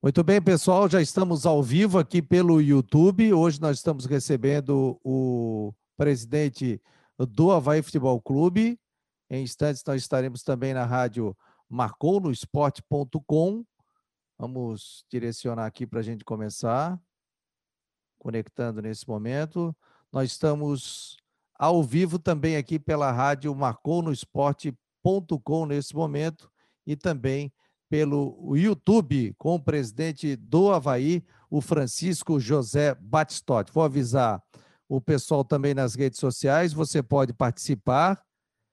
Muito bem, pessoal, já estamos ao vivo aqui pelo YouTube. Hoje nós estamos recebendo o presidente do Havaí Futebol Clube. Em instantes nós estaremos também na rádio marconosport.com. Vamos direcionar aqui para a gente começar. Conectando nesse momento. Nós estamos ao vivo também aqui pela rádio marconosport.com nesse momento e também pelo YouTube com o presidente do Havaí, o Francisco José Batistotti. Vou avisar o pessoal também nas redes sociais, você pode participar,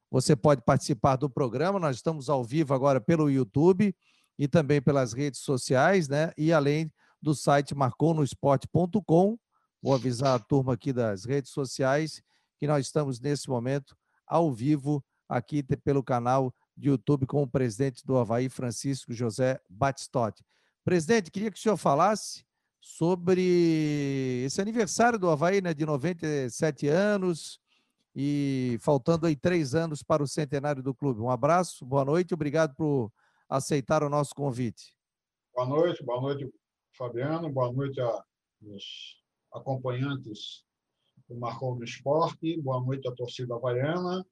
você pode participar do programa, nós estamos ao vivo agora pelo YouTube e também pelas redes sociais, né? E além do site marconosport.com, vou avisar a turma aqui das redes sociais que nós estamos nesse momento ao vivo aqui pelo canal de YouTube com o presidente do Havaí, Francisco José Batistotti. Presidente, queria que o senhor falasse sobre esse aniversário do Havaí, né, de 97 anos e faltando aí três anos para o centenário do clube. Um abraço, boa noite, obrigado por aceitar o nosso convite. Boa noite, boa noite, Fabiano, boa noite aos acompanhantes do Marcou no Esporte, boa noite à torcida havaiana,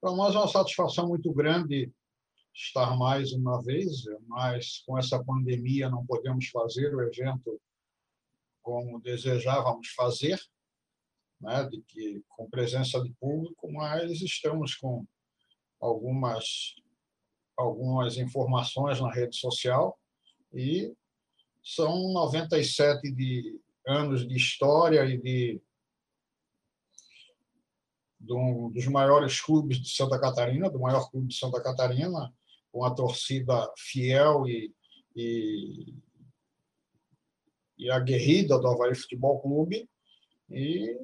para nós é uma satisfação muito grande estar mais uma vez, mas com essa pandemia não podemos fazer o evento como desejávamos fazer, né, de que com presença de público, mas estamos com algumas algumas informações na rede social e são 97 de anos de história e de do, dos maiores clubes de Santa Catarina, do maior clube de Santa Catarina, com a torcida fiel e, e, e aguerrida do Havaí Futebol Clube, e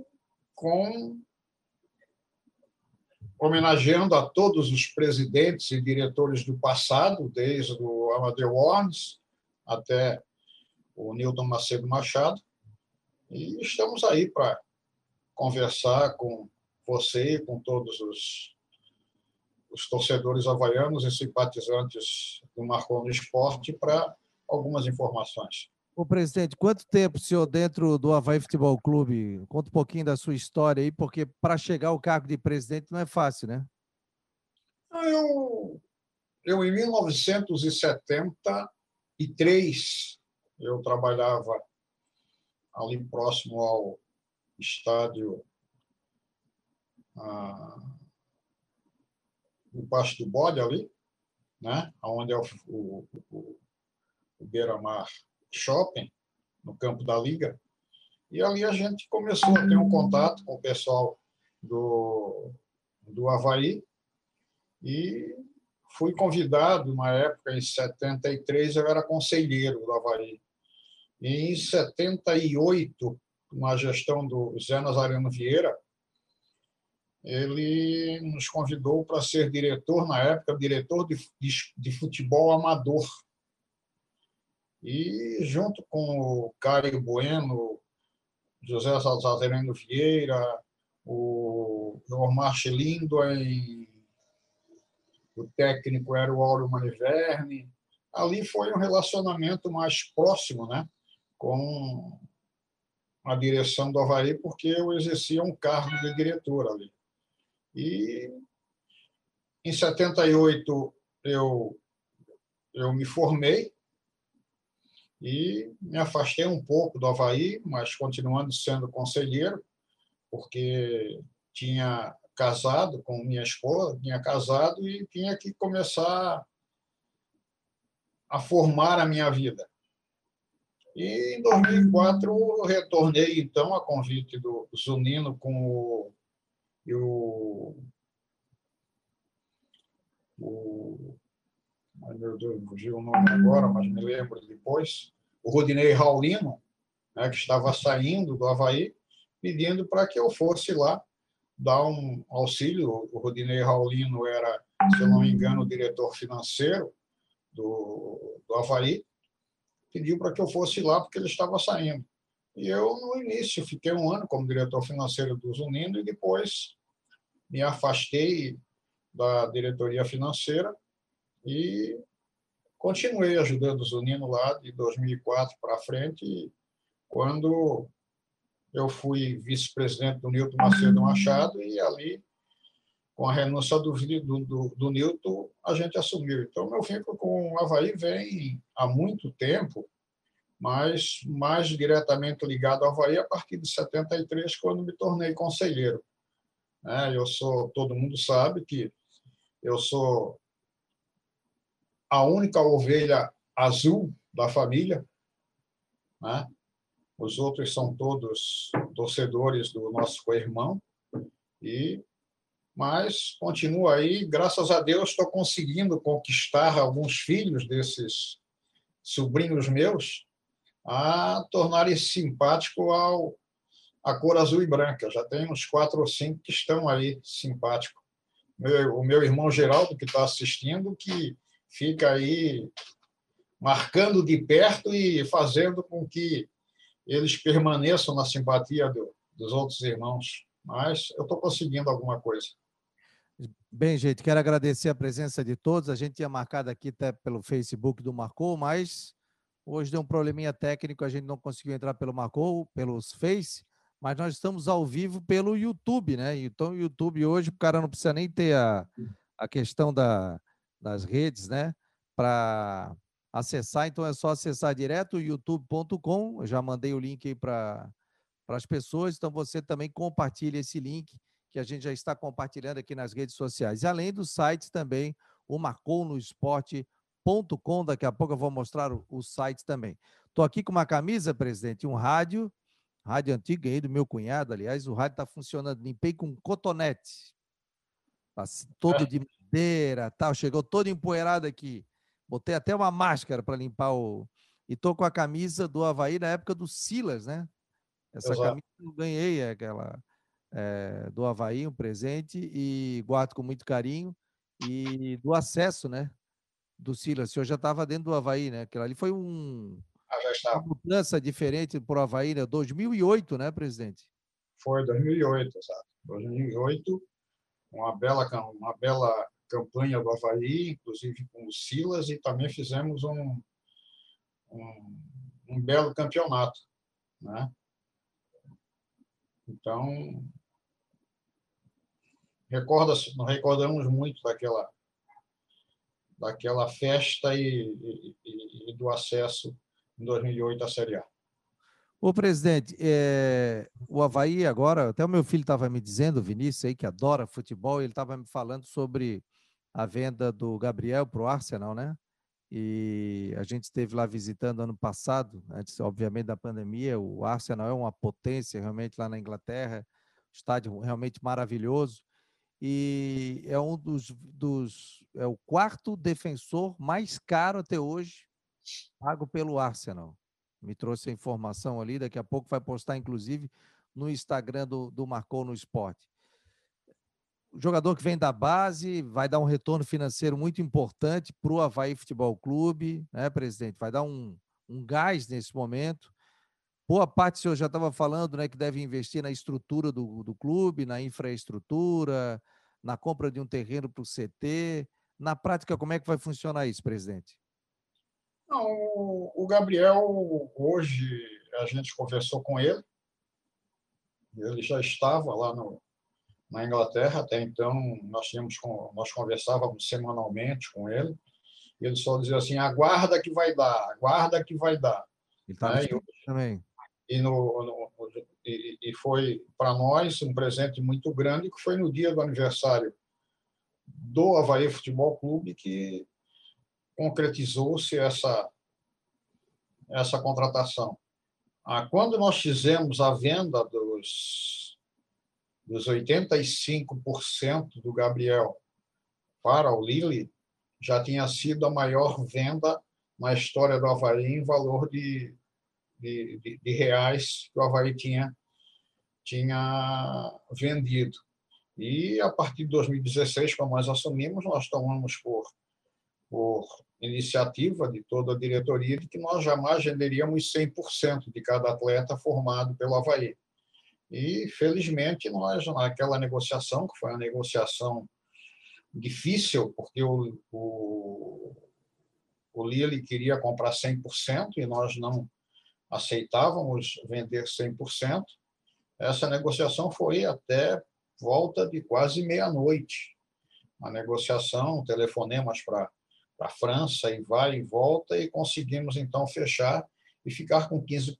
com homenageando a todos os presidentes e diretores do passado, desde o Amadeu Ornes até o Newton Macedo Machado, e estamos aí para conversar com você e com todos os, os torcedores havaianos e simpatizantes do Marcon no Esporte para algumas informações. O presidente, quanto tempo o senhor dentro do Havaí Futebol Clube? Conta um pouquinho da sua história aí, porque para chegar ao cargo de presidente não é fácil, né? Eu, eu em 1973, eu trabalhava ali próximo ao estádio o Pasto do Bode ali, né? onde é o, o, o, o Beira-Mar Shopping, no campo da Liga. E ali a gente começou a ter um contato com o pessoal do, do Havaí e fui convidado, na época, em 73, eu era conselheiro do Havaí. E em 78, na gestão do Zé Nazareno Vieira, ele nos convidou para ser diretor, na época, diretor de, de, de futebol amador. E junto com o Caio Bueno, José Salzareno Vieira, o João Marchelindo, o técnico era o Áureo Maniverne. Ali foi um relacionamento mais próximo né, com a direção do Havaí, porque eu exercia um cargo de diretor ali. E em 78 eu eu me formei e me afastei um pouco do Havaí, mas continuando sendo conselheiro, porque tinha casado com minha esposa, tinha casado e tinha que começar a formar a minha vida. E em 2004 retornei então a convite do Zunino com o e o, o ai meu Deus, fugiu o nome agora, mas me lembro depois, o Rodinei Raulino, né, que estava saindo do Havaí, pedindo para que eu fosse lá dar um auxílio. O Rodinei Raulino era, se eu não me engano, o diretor financeiro do, do Havaí, pediu para que eu fosse lá porque ele estava saindo. E eu, no início, fiquei um ano como diretor financeiro do Zunindo e depois me afastei da diretoria financeira e continuei ajudando o Zunino lá de 2004 para frente, quando eu fui vice-presidente do Nilton Macedo Machado e ali, com a renúncia do, do, do, Nilton, a gente assumiu. Então, meu vínculo com o Havaí vem há muito tempo, mas mais diretamente ligado ao Havaí a partir de 73, quando me tornei conselheiro. É, eu sou, todo mundo sabe que eu sou a única ovelha azul da família, né? Os outros são todos torcedores do nosso co-irmão e mas continua aí, graças a Deus estou conseguindo conquistar alguns filhos desses sobrinhos meus a tornarem simpático ao a cor azul e branca. Já tem uns quatro ou cinco que estão aí simpáticos. Meu, o meu irmão Geraldo, que está assistindo, que fica aí marcando de perto e fazendo com que eles permaneçam na simpatia do, dos outros irmãos. Mas eu estou conseguindo alguma coisa. Bem, gente, quero agradecer a presença de todos. A gente tinha marcado aqui até pelo Facebook do Marcou, mas hoje deu um probleminha técnico, a gente não conseguiu entrar pelo Marcou, pelos Face, mas nós estamos ao vivo pelo YouTube, né? Então, o YouTube hoje, o cara não precisa nem ter a, a questão da, das redes, né? Para acessar, então é só acessar direto youtube.com. Já mandei o link aí para as pessoas, então você também compartilha esse link que a gente já está compartilhando aqui nas redes sociais. E além do site também, o marconosport.com. Daqui a pouco eu vou mostrar o, o site também. Estou aqui com uma camisa, presidente, um rádio, rádio antigo aí do meu cunhado, aliás, o rádio está funcionando. Limpei com cotonete, todo de madeira, tal, chegou todo empoeirado aqui. Botei até uma máscara para limpar o. E tô com a camisa do Havaí na época do Silas, né? Essa Exato. camisa eu ganhei, é aquela é, do Havaí, um presente, e guardo com muito carinho. E do acesso, né? Do Silas. O senhor já estava dentro do Havaí, né? Aquilo ali foi um, já estava. uma mudança diferente para o Havaí, né? 2008, né, presidente? Foi 2008, exato. 2008, uma bela, uma bela campanha do Havaí, inclusive com o Silas, e também fizemos um, um, um belo campeonato. Né? Então, recorda nós recordamos muito daquela, daquela festa e, e, e do acesso em 2008 à Série A. Ô, presidente, é, o Havaí agora, até o meu filho estava me dizendo, o Vinícius aí, que adora futebol, ele estava me falando sobre a venda do Gabriel para o Arsenal, né? E a gente esteve lá visitando ano passado, antes, obviamente, da pandemia. O Arsenal é uma potência realmente lá na Inglaterra, estádio realmente maravilhoso. E é um dos, dos é o quarto defensor mais caro até hoje, pago pelo Arsenal. Me trouxe a informação ali, daqui a pouco vai postar, inclusive, no Instagram do, do Marcou no Esporte jogador que vem da base vai dar um retorno financeiro muito importante para o Havaí Futebol Clube, né, presidente? Vai dar um, um gás nesse momento. Boa parte o senhor já estava falando né, que deve investir na estrutura do, do clube, na infraestrutura, na compra de um terreno para o CT. Na prática, como é que vai funcionar isso, presidente? Não, o Gabriel, hoje, a gente conversou com ele, ele já estava lá no, na Inglaterra. Até então, nós tínhamos nós conversávamos semanalmente com ele. E ele só dizia assim: aguarda que vai dar, aguarda que vai dar. Ele tá né? e, também. E, no, no, e, e foi para nós um presente muito grande, que foi no dia do aniversário do Havaí Futebol Clube que concretizou-se essa, essa contratação. Ah, quando nós fizemos a venda dos dos 85% do Gabriel para o Lille, já tinha sido a maior venda na história do Havaí em valor de, de, de, de reais que o Havaí tinha, tinha vendido. E a partir de 2016, quando nós assumimos, nós tomamos por, por iniciativa de toda a diretoria de que nós jamais venderíamos 100% de cada atleta formado pelo Havaí. E, felizmente, nós, naquela negociação, que foi uma negociação difícil, porque o, o, o Lille queria comprar 100% e nós não aceitávamos vender 100%. Essa negociação foi até volta de quase meia-noite. A negociação, telefonemas para a França e vai e volta, e conseguimos então fechar e ficar com 15%.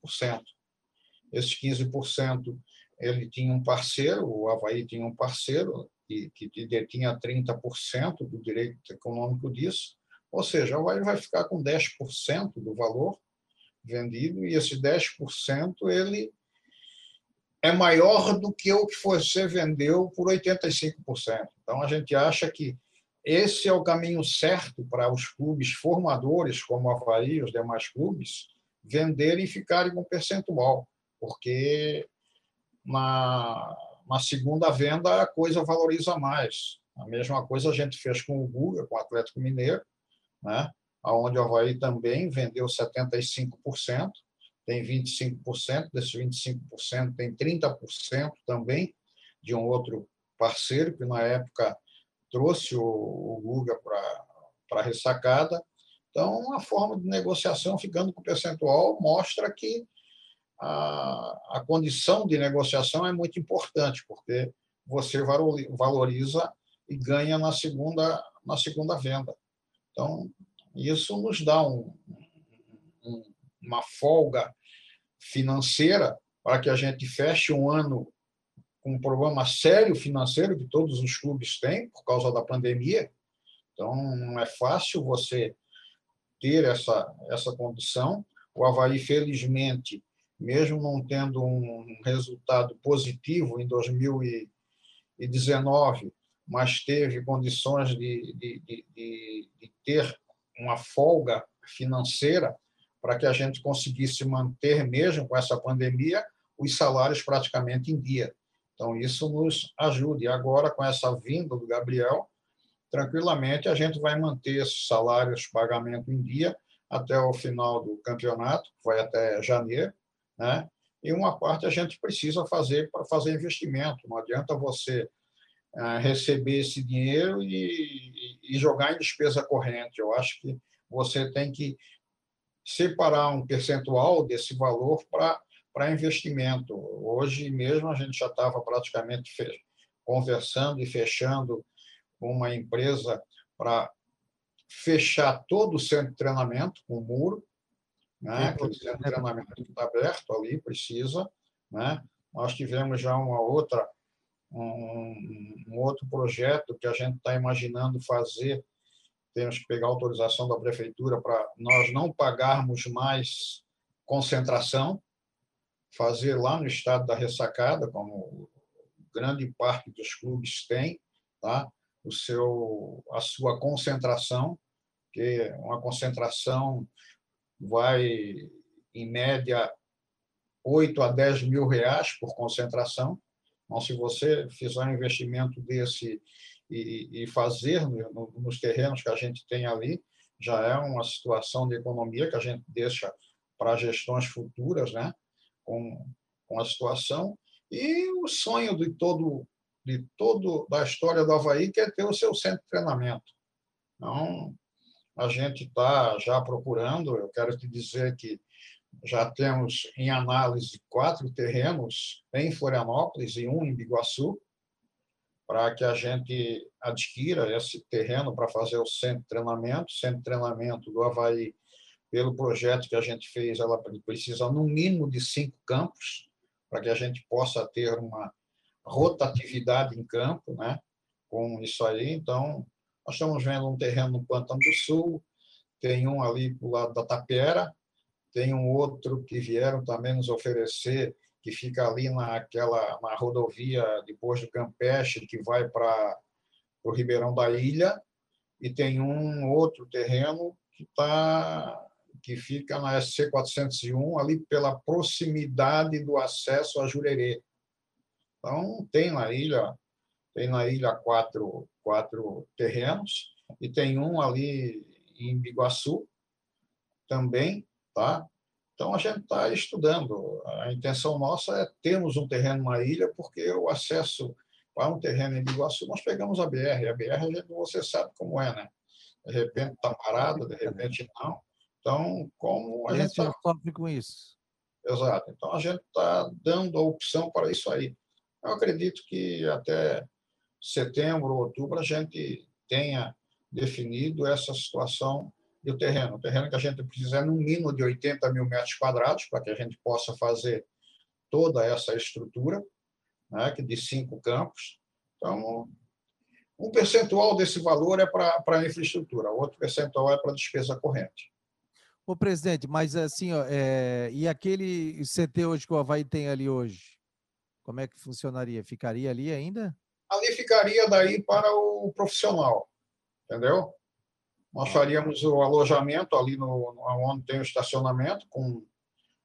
Esses 15%, ele tinha um parceiro, o Havaí tinha um parceiro, que, que detinha 30% do direito econômico disso, ou seja, o Havaí vai ficar com 10% do valor vendido, e esse 10% ele é maior do que o que você vendeu por 85%. Então, a gente acha que esse é o caminho certo para os clubes formadores, como o Havaí e os demais clubes, venderem e ficarem com percentual, porque na, na segunda venda a coisa valoriza mais. A mesma coisa a gente fez com o Guga, com o Atlético Mineiro, né? onde o Havaí também vendeu 75%, tem 25%, desses 25% tem 30% também de um outro parceiro que na época trouxe o, o Guga para a ressacada. Então, a forma de negociação ficando com percentual mostra que a, a condição de negociação é muito importante, porque você valoriza e ganha na segunda, na segunda venda. Então, isso nos dá um, um, uma folga financeira para que a gente feche um ano um problema sério financeiro que todos os clubes têm por causa da pandemia. Então, não é fácil você ter essa, essa condição. O Havaí, felizmente, mesmo não tendo um resultado positivo em 2019, mas teve condições de, de, de, de ter uma folga financeira para que a gente conseguisse manter, mesmo com essa pandemia, os salários praticamente em dia. Então, isso nos ajuda. E agora, com essa vinda do Gabriel, tranquilamente a gente vai manter esses salários, pagamento em dia, até o final do campeonato, que vai até janeiro, né? E uma parte a gente precisa fazer para fazer investimento. Não adianta você eh, receber esse dinheiro e, e jogar em despesa corrente. Eu acho que você tem que separar um percentual desse valor para investimento. Hoje mesmo a gente já estava praticamente conversando e fechando com uma empresa para fechar todo o centro de treinamento com muro, né? Aquele centro de treinamento que está aberto ali, precisa. Né? Nós tivemos já uma outra, um, um outro projeto que a gente está imaginando fazer. Temos que pegar autorização da prefeitura para nós não pagarmos mais concentração, fazer lá no estado da ressacada, como grande parte dos clubes tem, tá? o seu, a sua concentração, que uma concentração vai, em média, 8 a 10 mil reais por concentração. Então, se você fizer um investimento desse e, e fazer no, nos terrenos que a gente tem ali, já é uma situação de economia que a gente deixa para gestões futuras, né? Com, com a situação. E o sonho de todo, de todo da história do Havaí que é ter o seu centro de treinamento. Então, a gente está já procurando, eu quero te dizer que já temos em análise quatro terrenos em Florianópolis e um em Biguaçu, para que a gente adquira esse terreno para fazer o centro de treinamento. Centro de treinamento do Havaí, pelo projeto que a gente fez, ela precisa no mínimo de cinco campos, para que a gente possa ter uma rotatividade em campo, né? com isso aí. Então, nós estamos vendo um terreno no Pantano do Sul, tem um ali para o lado da Tapera, tem um outro que vieram também nos oferecer, que fica ali naquela, na rodovia depois do Campeche, que vai para o Ribeirão da Ilha, e tem um outro terreno que tá que fica na SC 401 ali pela proximidade do acesso a Jurerê. Então tem na ilha tem na ilha quatro quatro terrenos e tem um ali em Biguaçu também, tá? Então a gente está estudando. A intenção nossa é termos um terreno na ilha, porque o acesso para um terreno em Biguaçu nós pegamos a BR. A BR você sabe como é, né? de repente está parada, de repente não. Então, como a gente tá... sofre com isso. Exato. Então, a gente está dando a opção para isso aí. Eu acredito que até setembro, outubro, a gente tenha definido essa situação do terreno. O terreno que a gente precisa é no mínimo de 80 mil metros quadrados para que a gente possa fazer toda essa estrutura, né, de cinco campos. Então, um percentual desse valor é para a infraestrutura, outro percentual é para a despesa corrente. Ô, presidente, mas assim, ó, é... e aquele CT hoje que o Havaí tem ali hoje, como é que funcionaria? Ficaria ali ainda? Ali ficaria daí para o profissional, entendeu? Nós faríamos o alojamento ali no, onde tem o estacionamento com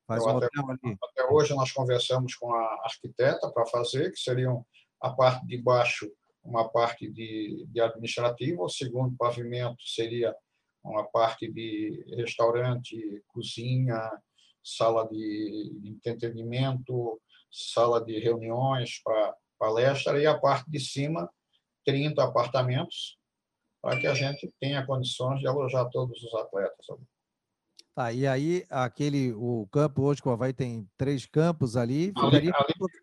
Faz um até, até, hoje nós conversamos com a arquiteta para fazer, que seriam a parte de baixo uma parte de, de administrativa, o segundo pavimento seria uma parte de restaurante, cozinha, sala de entretenimento, sala de reuniões para palestra, e a parte de cima, 30 apartamentos, para que a gente tenha condições de alojar todos os atletas. Tá, e aí aquele o campo hoje que o Havaí tem três campos ali, ficaria ali,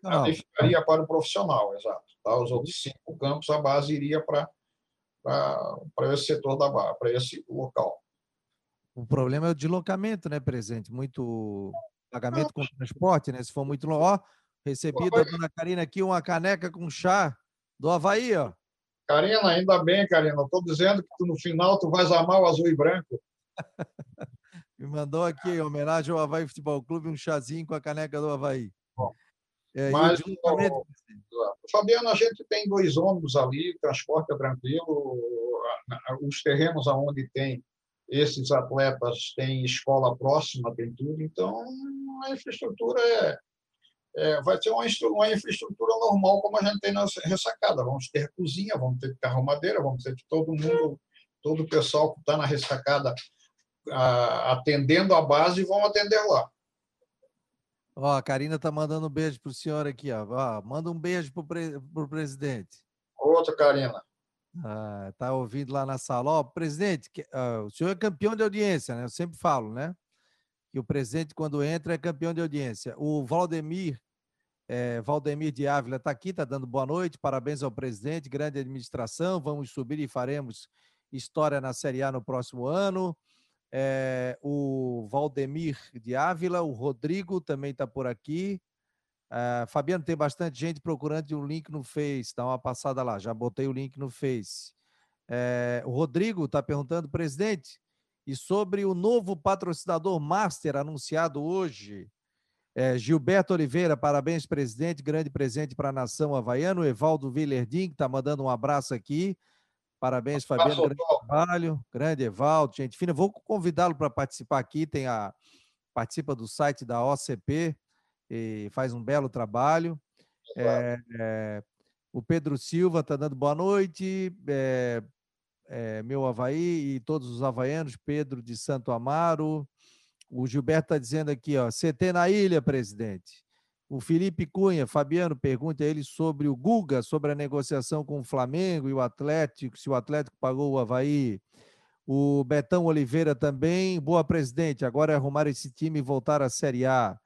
ali, ali ficaria para o profissional, exato. Tá? Os outros cinco campos, a base iria para para esse setor da base, para esse local. O problema é o deslocamento, né, presidente? Muito pagamento com transporte, né? Se for muito longe. Ó, recebi da dona Karina aqui uma caneca com chá do Havaí, ó. Karina, ainda bem, Karina. Estou dizendo que tu, no final tu vais amar o azul e branco. Me mandou aqui, em homenagem ao Havaí Futebol Clube, um chazinho com a caneca do Havaí. Bom, é, Mas, o, Fabiano, a gente tem dois ônibus ali, transporte é tranquilo. Os terrenos aonde tem esses atletas têm escola próxima, tem tudo. Então, a infraestrutura é, é, vai ser uma, uma, infraestrutura normal como a gente tem na ressacada. Vamos ter cozinha, vamos ter carro madeira, vamos ter todo mundo, todo o pessoal que está na ressacada a, atendendo a base vão atender lá. Ó, a Karina tá mandando um beijo pro senhor aqui, ó. ó manda um beijo pro, pre... pro presidente. Outra, Karina. Ah, tá ouvindo lá na sala. Ó, presidente, uh, o senhor é campeão de audiência, né? Eu sempre falo, né? Que o presidente, quando entra, é campeão de audiência. O Valdemir, é, Valdemir de Ávila está aqui, está dando boa noite. Parabéns ao presidente, grande administração. Vamos subir e faremos história na Série A no próximo ano é, o Valdemir de Ávila, o Rodrigo também está por aqui. Uh, Fabiano, tem bastante gente procurando o link no Face, dá uma passada lá, já botei o link no Face. É, o Rodrigo está perguntando, presidente, e sobre o novo patrocinador Master anunciado hoje. É, Gilberto Oliveira, parabéns, presidente, grande presente para a nação havaiana. O Evaldo Villerdim, que está mandando um abraço aqui. Parabéns, Fabiano. Grande trabalho. Grande Evaldo, gente fina. Vou convidá-lo para participar aqui. Tem a, participa do site da OCP e faz um belo trabalho. É, é, o Pedro Silva está dando boa noite. É, é, meu Havaí e todos os havaianos, Pedro de Santo Amaro. O Gilberto está dizendo aqui, ó, CT na ilha, presidente. O Felipe Cunha, Fabiano, pergunta a ele sobre o Guga, sobre a negociação com o Flamengo e o Atlético, se o Atlético pagou o Havaí. O Betão Oliveira também, boa presidente, agora é arrumar esse time e voltar à Série A.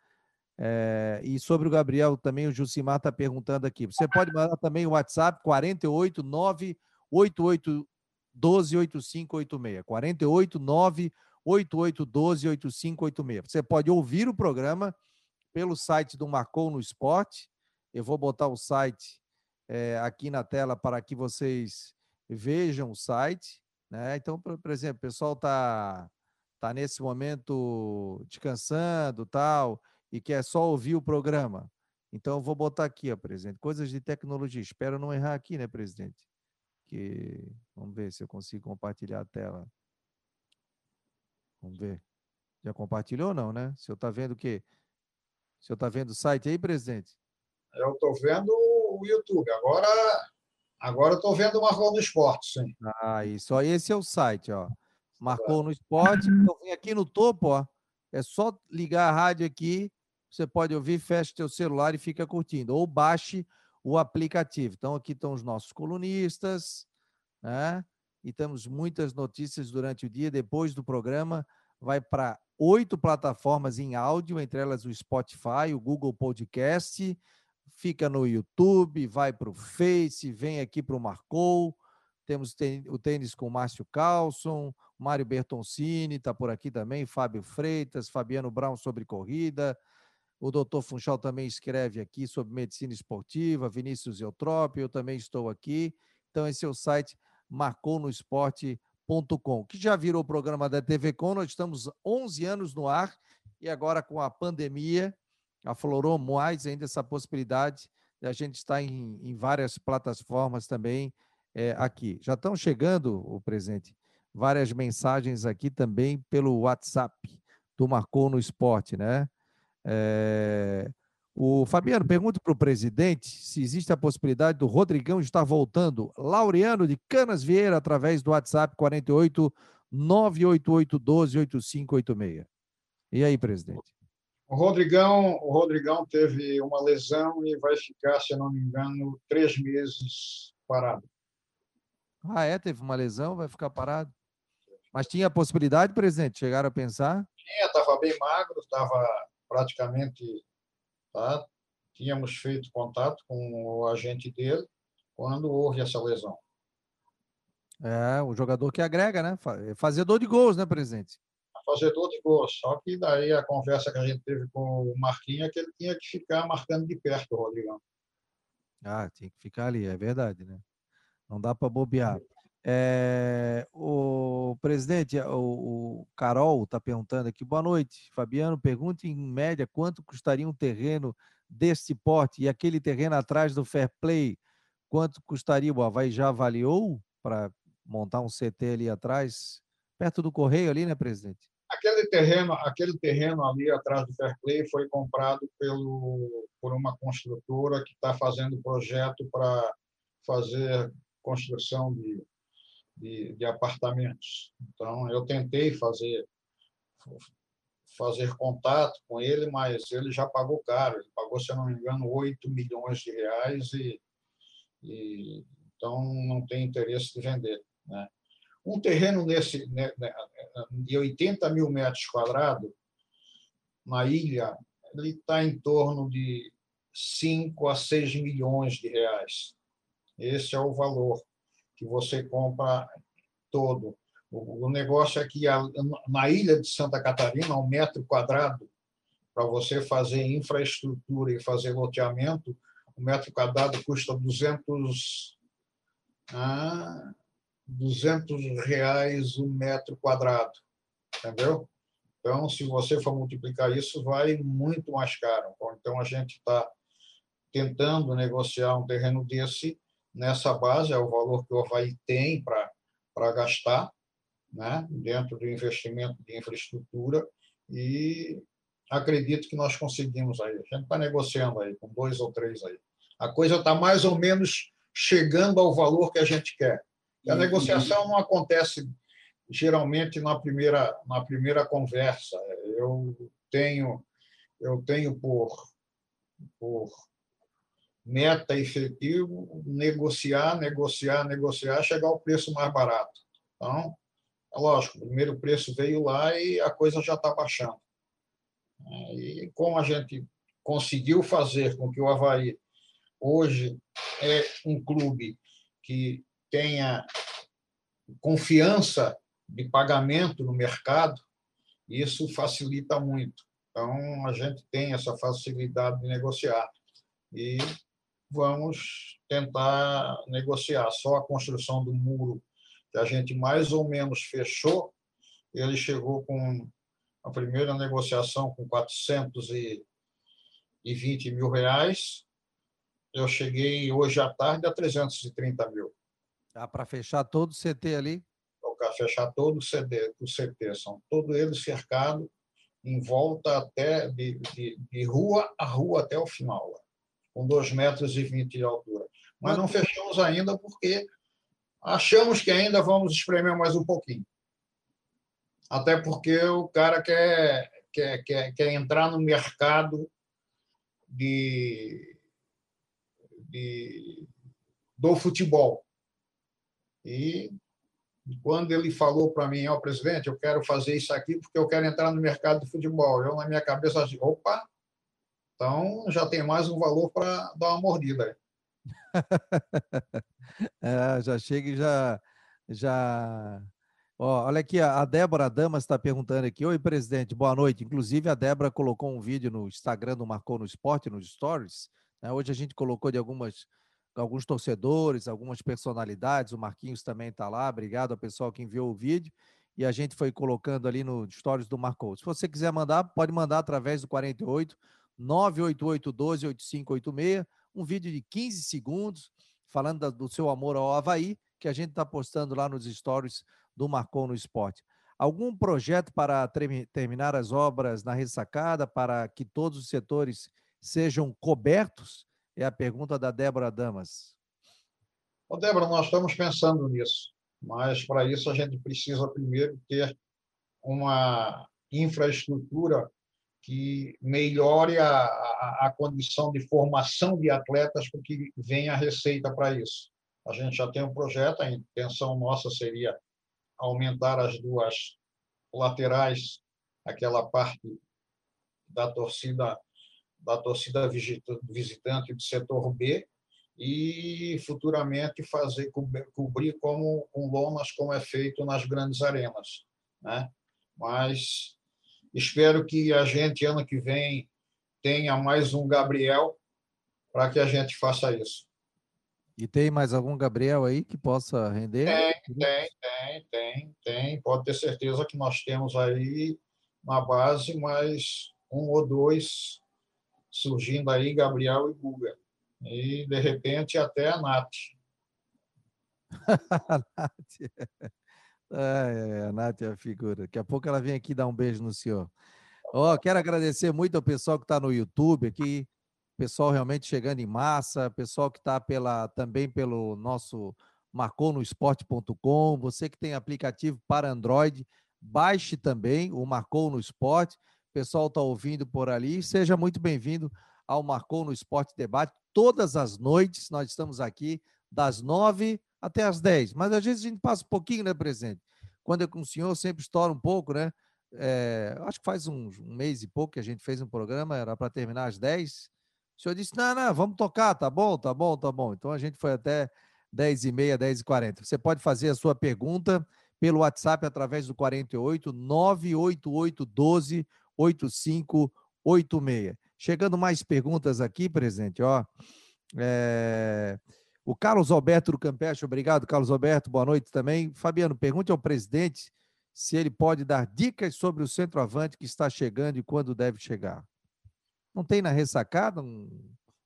É, e sobre o Gabriel também, o Jucimar está perguntando aqui. Você pode mandar também o WhatsApp 489 8812 8586. 489 8812 8586. Você pode ouvir o programa pelo site do Marcou no Esporte. Eu vou botar o site é, aqui na tela para que vocês vejam o site. Né? Então, por, por exemplo, o pessoal está tá nesse momento descansando tal e quer só ouvir o programa. Então, eu vou botar aqui, ó, presidente, coisas de tecnologia. Espero não errar aqui, né, presidente? Que vamos ver se eu consigo compartilhar a tela. Vamos ver. Já compartilhou ou não, né? Se eu está vendo o quê? O senhor está vendo o site aí, presidente? Eu estou vendo o YouTube. Agora agora estou vendo o Marcou no Esporte, sim. Ah, isso. Esse é o site, ó. Marcou no Esporte. Então, vem aqui no topo, ó. É só ligar a rádio aqui. Você pode ouvir, fecha seu celular e fica curtindo. Ou baixe o aplicativo. Então, aqui estão os nossos colunistas, né? e temos muitas notícias durante o dia. Depois do programa, vai para oito plataformas em áudio, entre elas o Spotify, o Google Podcast, fica no YouTube, vai para o Face, vem aqui para o Marcou. Temos o tênis com Márcio Carlson, Mário Bertoncini está por aqui também, Fábio Freitas, Fabiano Brown sobre corrida. O doutor Funchal também escreve aqui sobre medicina esportiva, Vinícius Eutrópio, eu também estou aqui. Então, esse é o site marcounoesporte.com, que já virou o programa da TV Com. Nós estamos 11 anos no ar e agora com a pandemia aflorou mais ainda essa possibilidade de a gente estar em, em várias plataformas também é, aqui. Já estão chegando, o presente, várias mensagens aqui também pelo WhatsApp do Marcou no Esporte, né? É, o Fabiano pergunta para o presidente se existe a possibilidade do Rodrigão estar voltando. Laureano de Canas Vieira, através do WhatsApp 48 988 12 8586. E aí, presidente? O Rodrigão, o Rodrigão teve uma lesão e vai ficar, se não me engano, três meses parado. Ah, é? Teve uma lesão, vai ficar parado? Mas tinha a possibilidade, presidente? Chegaram a pensar? Tinha, estava bem magro, estava praticamente. Tá? Tínhamos feito contato com o agente dele quando houve essa lesão. É, o jogador que agrega, né? Fazedor de gols, né, presidente? fazedor de gols. Só que daí a conversa que a gente teve com o Marquinhos é que ele tinha que ficar marcando de perto o Rodrigão. Ah, tem que ficar ali, é verdade, né? Não dá para bobear. É, o presidente, o, o Carol está perguntando aqui. Boa noite, Fabiano. Pergunte em média quanto custaria um terreno desse porte e aquele terreno atrás do Fair Play, quanto custaria? O Havaí já avaliou para montar um CT ali atrás, perto do Correio ali, né, presidente? Aquele terreno, aquele terreno ali atrás do Fair Play foi comprado pelo, por uma construtora que está fazendo projeto para fazer construção de, de, de, apartamentos. Então, eu tentei fazer fazer contato com ele, mas ele já pagou caro. Ele pagou, se eu não me engano, 8 milhões de reais e, e então não tem interesse de vender. Né? Um terreno nesse, né, né, de 80 mil metros quadrados, na ilha, ele está em torno de 5 a 6 milhões de reais. Esse é o valor que você compra todo. O, negócio é que na ilha de Santa Catarina, um metro quadrado, para você fazer infraestrutura e fazer loteamento, o um metro quadrado custa 200, ah, 200 reais o um metro quadrado, entendeu? Então, se você for multiplicar isso, vai muito mais caro. Então, a gente está tentando negociar um terreno desse nessa base, é o valor que o Havaí tem para gastar, né, dentro do investimento de infraestrutura, e acredito que nós conseguimos aí. A gente está negociando aí com dois ou três aí. A coisa está mais ou menos chegando ao valor que a gente quer. E a negociação não acontece geralmente na primeira na primeira conversa. Eu tenho eu tenho por por meta efetivo negociar, negociar, negociar, chegar ao preço mais barato. Então, é lógico, o primeiro preço veio lá e a coisa já está baixando. E como a gente conseguiu fazer com que o Havaí hoje é um clube que tenha confiança de pagamento no mercado, isso facilita muito. Então, a gente tem essa facilidade de negociar. E vamos tentar negociar. Só a construção do muro, que a gente mais ou menos fechou, ele chegou com a primeira negociação com 420 mil reais. Eu cheguei hoje à tarde a 330 mil. Dá para fechar todo o CT ali? Para fechar todo o, CD, o CT. São todo ele cercado em volta até de, de, de rua a rua até o final. Com 2,20 metros e 20 de altura. Mas não fechamos ainda porque achamos que ainda vamos espremer mais um pouquinho. Até porque o cara quer, quer, quer, quer entrar no mercado de, de, do futebol. E quando ele falou para mim, ó, oh, presidente, eu quero fazer isso aqui porque eu quero entrar no mercado de futebol. Eu, na minha cabeça, disse, opa, então já tem mais um valor para dar uma mordida. é, já chega e já, já Ó, olha aqui, a Débora Damas está perguntando aqui. Oi, presidente, boa noite. Inclusive, a Débora colocou um vídeo no Instagram do Marcou no Esporte, nos stories. Né? Hoje a gente colocou de algumas, alguns torcedores, algumas personalidades. O Marquinhos também está lá. Obrigado ao pessoal que enviou o vídeo. E a gente foi colocando ali no stories do Marcou. Se você quiser mandar, pode mandar através do 48 988 12 8586. Um vídeo de 15 segundos falando do seu amor ao Havaí, que a gente está postando lá nos stories do Marcon no Esporte. Algum projeto para terminar as obras na ressacada, para que todos os setores sejam cobertos? É a pergunta da Débora Damas. Débora, nós estamos pensando nisso, mas para isso a gente precisa primeiro ter uma infraestrutura que melhore a, a, a condição de formação de atletas para que venha a receita para isso. A gente já tem um projeto, a intenção nossa seria aumentar as duas laterais, aquela parte da torcida da torcida visitante do setor B e futuramente fazer cobrir como com lonas como é feito nas grandes arenas, né? Mas espero que a gente ano que vem tenha mais um Gabriel para que a gente faça isso. E tem mais algum Gabriel aí que possa render? Tem, tem, tem, tem, tem. Pode ter certeza que nós temos aí na base mais um ou dois surgindo aí, Gabriel e Guga. E, de repente, até a Nath. a Nath. É, a Nath é a figura. Daqui a pouco ela vem aqui dar um beijo no senhor. oh, quero agradecer muito ao pessoal que está no YouTube aqui, pessoal realmente chegando em massa, pessoal que está também pelo nosso marconosport.com, você que tem aplicativo para Android, baixe também o Marcou no Esporte, pessoal está ouvindo por ali, seja muito bem-vindo ao Marcou no Esporte Debate, todas as noites nós estamos aqui, das nove até as dez, mas às vezes a gente passa um pouquinho, né, presidente? Quando é com o senhor, sempre estoura um pouco, né? É, acho que faz um, um mês e pouco que a gente fez um programa, era para terminar às dez. O senhor disse: não, não, vamos tocar, tá bom, tá bom, tá bom. Então a gente foi até 10h30, 10h40. Você pode fazer a sua pergunta pelo WhatsApp através do 48 988 12 8586. Chegando mais perguntas aqui, presente, ó. É... O Carlos Alberto do Campeche, obrigado, Carlos Alberto, boa noite também. Fabiano, pergunte ao presidente se ele pode dar dicas sobre o centroavante que está chegando e quando deve chegar. Não tem na ressacada um,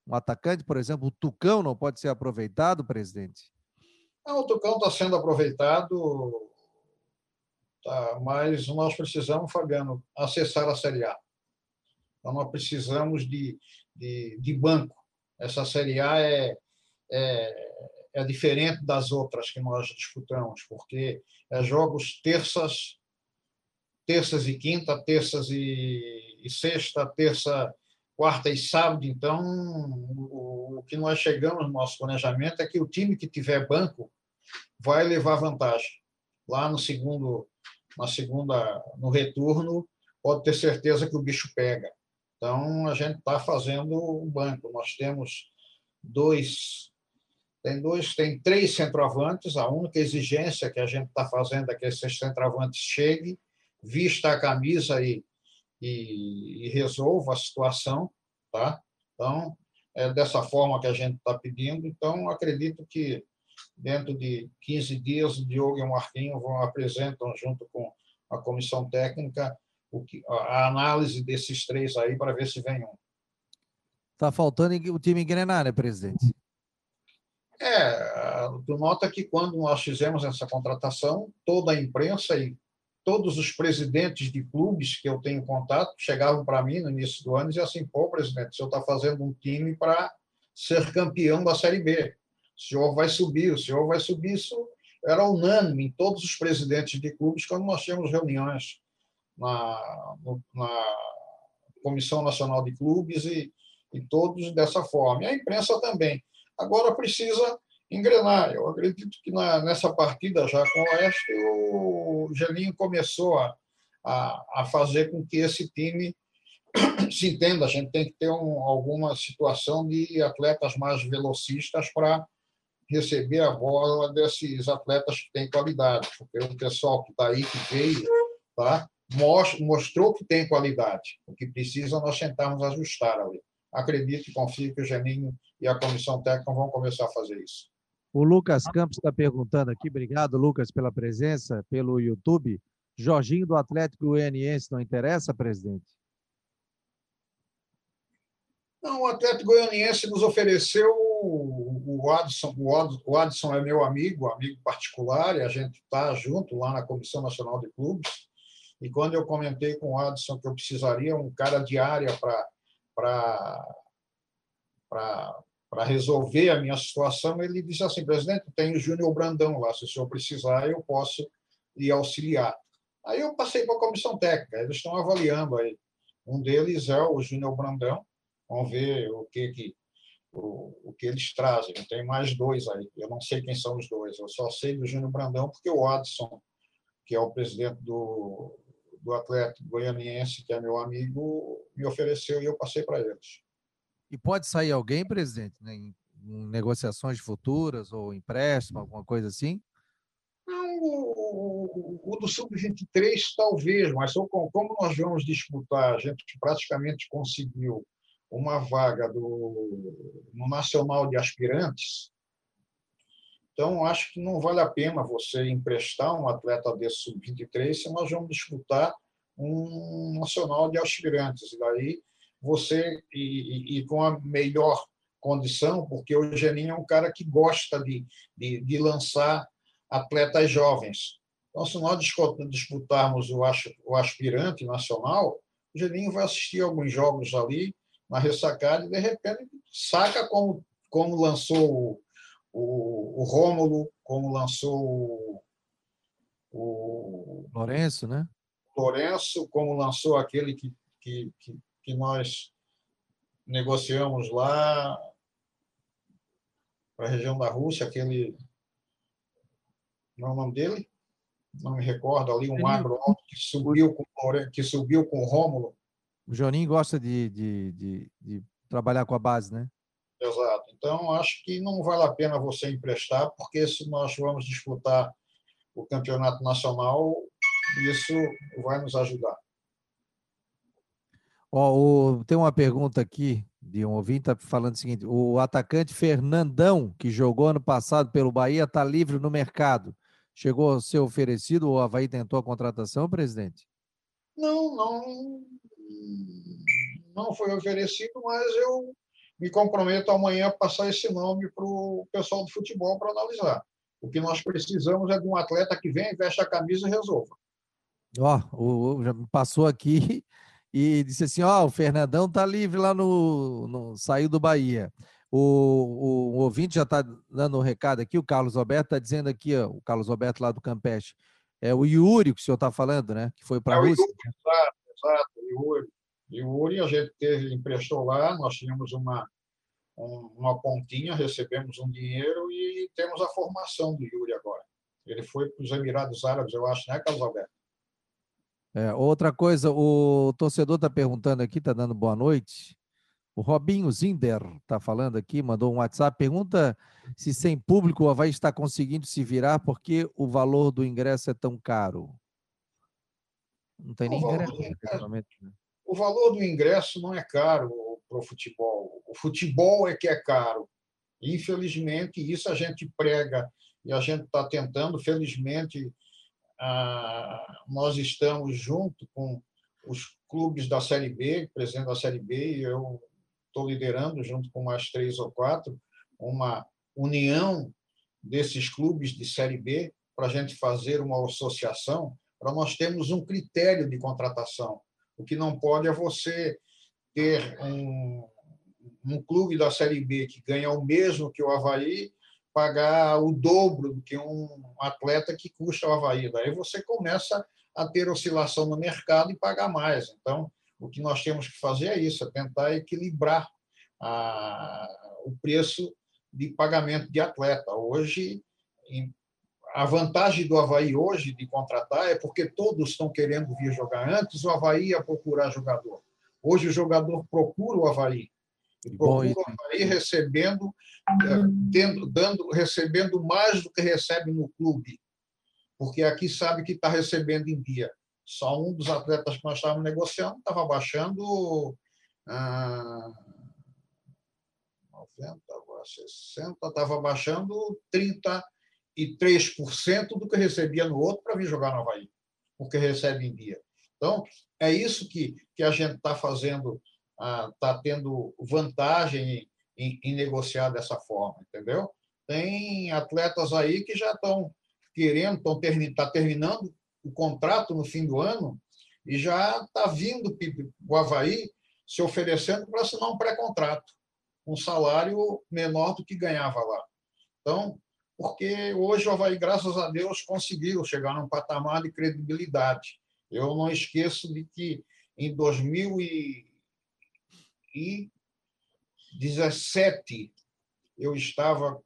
um atacante, por exemplo, o Tucão não pode ser aproveitado, presidente? Não, o Tucão está sendo aproveitado, tá, mas nós precisamos, Fabiano, acessar a Série A. Então, nós precisamos de, de, de banco. Essa Série A é, é, é, diferente das outras que nós disputamos, porque é jogos terças, terças e quinta, terças e, e sexta, terça quarta e sábado, então, o, o que nós chegamos no nosso planejamento é que o time que tiver banco vai levar vantagem. Lá no segundo, na segunda, no retorno, pode ter certeza que o bicho pega. Então, a gente está fazendo o banco. Nós temos dois, tem dois, tem três centroavantes. A única exigência que a gente está fazendo é que esses centroavantes cheguem, vista a camisa e e, e resolva a situação, tá? Então, é dessa forma que a gente está pedindo. Então, acredito que dentro de 15 dias, o Diogo e o Marquinho vão apresentam junto com a comissão técnica o que, a análise desses três aí para ver se vem um. Está faltando o time engrenar, né, presidente? É, tu nota que quando nós fizemos essa contratação, toda a imprensa e todos os presidentes de clubes que eu tenho contato chegavam para mim no início do ano e diziam assim: pô, presidente, o senhor está fazendo um time para ser campeão da Série B. O senhor vai subir, o senhor vai subir. Isso era unânime em todos os presidentes de clubes quando nós tínhamos reuniões na, na Comissão Nacional de Clubes e, e todos dessa forma. E a imprensa também. Agora precisa engrenar. Eu acredito que na, nessa partida já com o Oeste, o Gelinho começou a, a, a fazer com que esse time se entenda. A gente tem que ter um, alguma situação de atletas mais velocistas para receber a bola desses atletas que têm qualidade, porque o pessoal que está aí, que veio, tá? mostrou que tem qualidade. O que precisa, nós tentarmos ajustar ali. Acredito e confio que o Geninho e a comissão técnica vão começar a fazer isso. O Lucas Campos está perguntando aqui, obrigado, Lucas, pela presença, pelo YouTube. Jorginho do Atlético Goianiense não interessa, presidente? Não, o Atlético Goianiense nos ofereceu o Adson. O Adson é meu amigo, amigo particular, e a gente está junto lá na Comissão Nacional de Clubes. E quando eu comentei com o Adson que eu precisaria um cara de área para para resolver a minha situação, ele disse assim, presidente, tem o Júnior Brandão lá, se o senhor precisar, eu posso lhe auxiliar. Aí eu passei para a comissão técnica, eles estão avaliando aí. Um deles é o Júnior Brandão, vamos ver o que que o, o que eles trazem. Tem mais dois aí, eu não sei quem são os dois, eu só sei do Júnior Brandão porque o Adson, que é o presidente do, do Atlético Goianiense, que é meu amigo, me ofereceu e eu passei para eles. E pode sair alguém, presidente, né, em, em negociações futuras ou empréstimo, alguma coisa assim? Não, o, o do Sub-23 talvez, mas como nós vamos disputar, a gente praticamente conseguiu uma vaga do, no Nacional de Aspirantes, então acho que não vale a pena você emprestar um atleta desse Sub-23 se nós vamos disputar um Nacional de Aspirantes. E daí você e, e, e, com a melhor condição, porque o Geninho é um cara que gosta de, de, de lançar atletas jovens. Então, se nós disputarmos o, o aspirante nacional, o Geninho vai assistir alguns jogos ali na ressacada e, de repente, saca como, como lançou o, o, o Rômulo, como lançou o, o Lourenço, né? Lourenço, como lançou aquele que, que, que que nós negociamos lá para a região da Rússia, aquele. Não é o nome dele? Não me recordo, ali, um magro alto que subiu com, que subiu com o Rômulo. O Joninho gosta de, de, de, de trabalhar com a base, né? Exato. Então, acho que não vale a pena você emprestar, porque se nós vamos disputar o campeonato nacional, isso vai nos ajudar. Ó, o, tem uma pergunta aqui de um ouvinte tá falando o seguinte: o atacante Fernandão, que jogou ano passado pelo Bahia, está livre no mercado. Chegou a ser oferecido ou o Havaí tentou a contratação, presidente? Não, não, não foi oferecido, mas eu me comprometo amanhã a passar esse nome para o pessoal do futebol para analisar. O que nós precisamos é de um atleta que venha, veste a camisa e resolva. Ó, o, já passou aqui e disse assim: Ó, oh, o Fernandão tá livre lá no, no saiu do Bahia. O, o, o ouvinte já está dando um recado aqui, o Carlos Roberto está dizendo aqui, ó, o Carlos Roberto lá do Campeche. É o Yuri que o senhor está falando, né? Que foi para a é Rússia. Yuri, exato, exato, Yuri. Yuri, a gente teve, emprestou lá, nós tínhamos uma, um, uma pontinha, recebemos um dinheiro e temos a formação do Yuri agora. Ele foi para os Emirados Árabes, eu acho, né, Carlos Roberto? É, outra coisa, o torcedor está perguntando aqui, está dando boa noite. O Robinho Zinder está falando aqui, mandou um WhatsApp, pergunta se sem público o Havaí está conseguindo se virar porque o valor do ingresso é tão caro. Não tem nem ingresso. Né? O valor do ingresso não é caro para o futebol. O futebol é que é caro. Infelizmente, isso a gente prega e a gente está tentando, felizmente, nós estamos junto com os clubes da Série B, presidente da Série B, e eu estou liderando, junto com mais três ou quatro, uma união desses clubes de Série B para a gente fazer uma associação, para nós termos um critério de contratação. O que não pode é você ter um, um clube da Série B que ganha o mesmo que o Havaí pagar o dobro do que um atleta que custa o Havaí. Daí você começa a ter oscilação no mercado e pagar mais. Então, o que nós temos que fazer é isso, é tentar equilibrar a, o preço de pagamento de atleta. Hoje, a vantagem do Havaí hoje de contratar é porque todos estão querendo vir jogar. Antes, o Havaí ia procurar jogador. Hoje, o jogador procura o Havaí. E procura o Havaí recebendo, eh, tendo, dando, recebendo mais do que recebe no clube. Porque aqui sabe que está recebendo em dia. Só um dos atletas que nós estávamos negociando estava baixando ah, 90, agora 60, estava baixando 30 e 3% do que recebia no outro para vir jogar no Havaí, porque recebe em dia. Então, é isso que, que a gente está fazendo, está ah, tendo vantagem em, em, negociar dessa forma, entendeu? Tem atletas aí que já estão querendo, estão termi tá terminando o contrato no fim do ano e já está vindo o Havaí se oferecendo para assinar um pré-contrato, um salário menor do que ganhava lá. Então, porque hoje o Havaí, graças a Deus, conseguiu chegar num patamar de credibilidade. Eu não esqueço de que em 2017 eu estava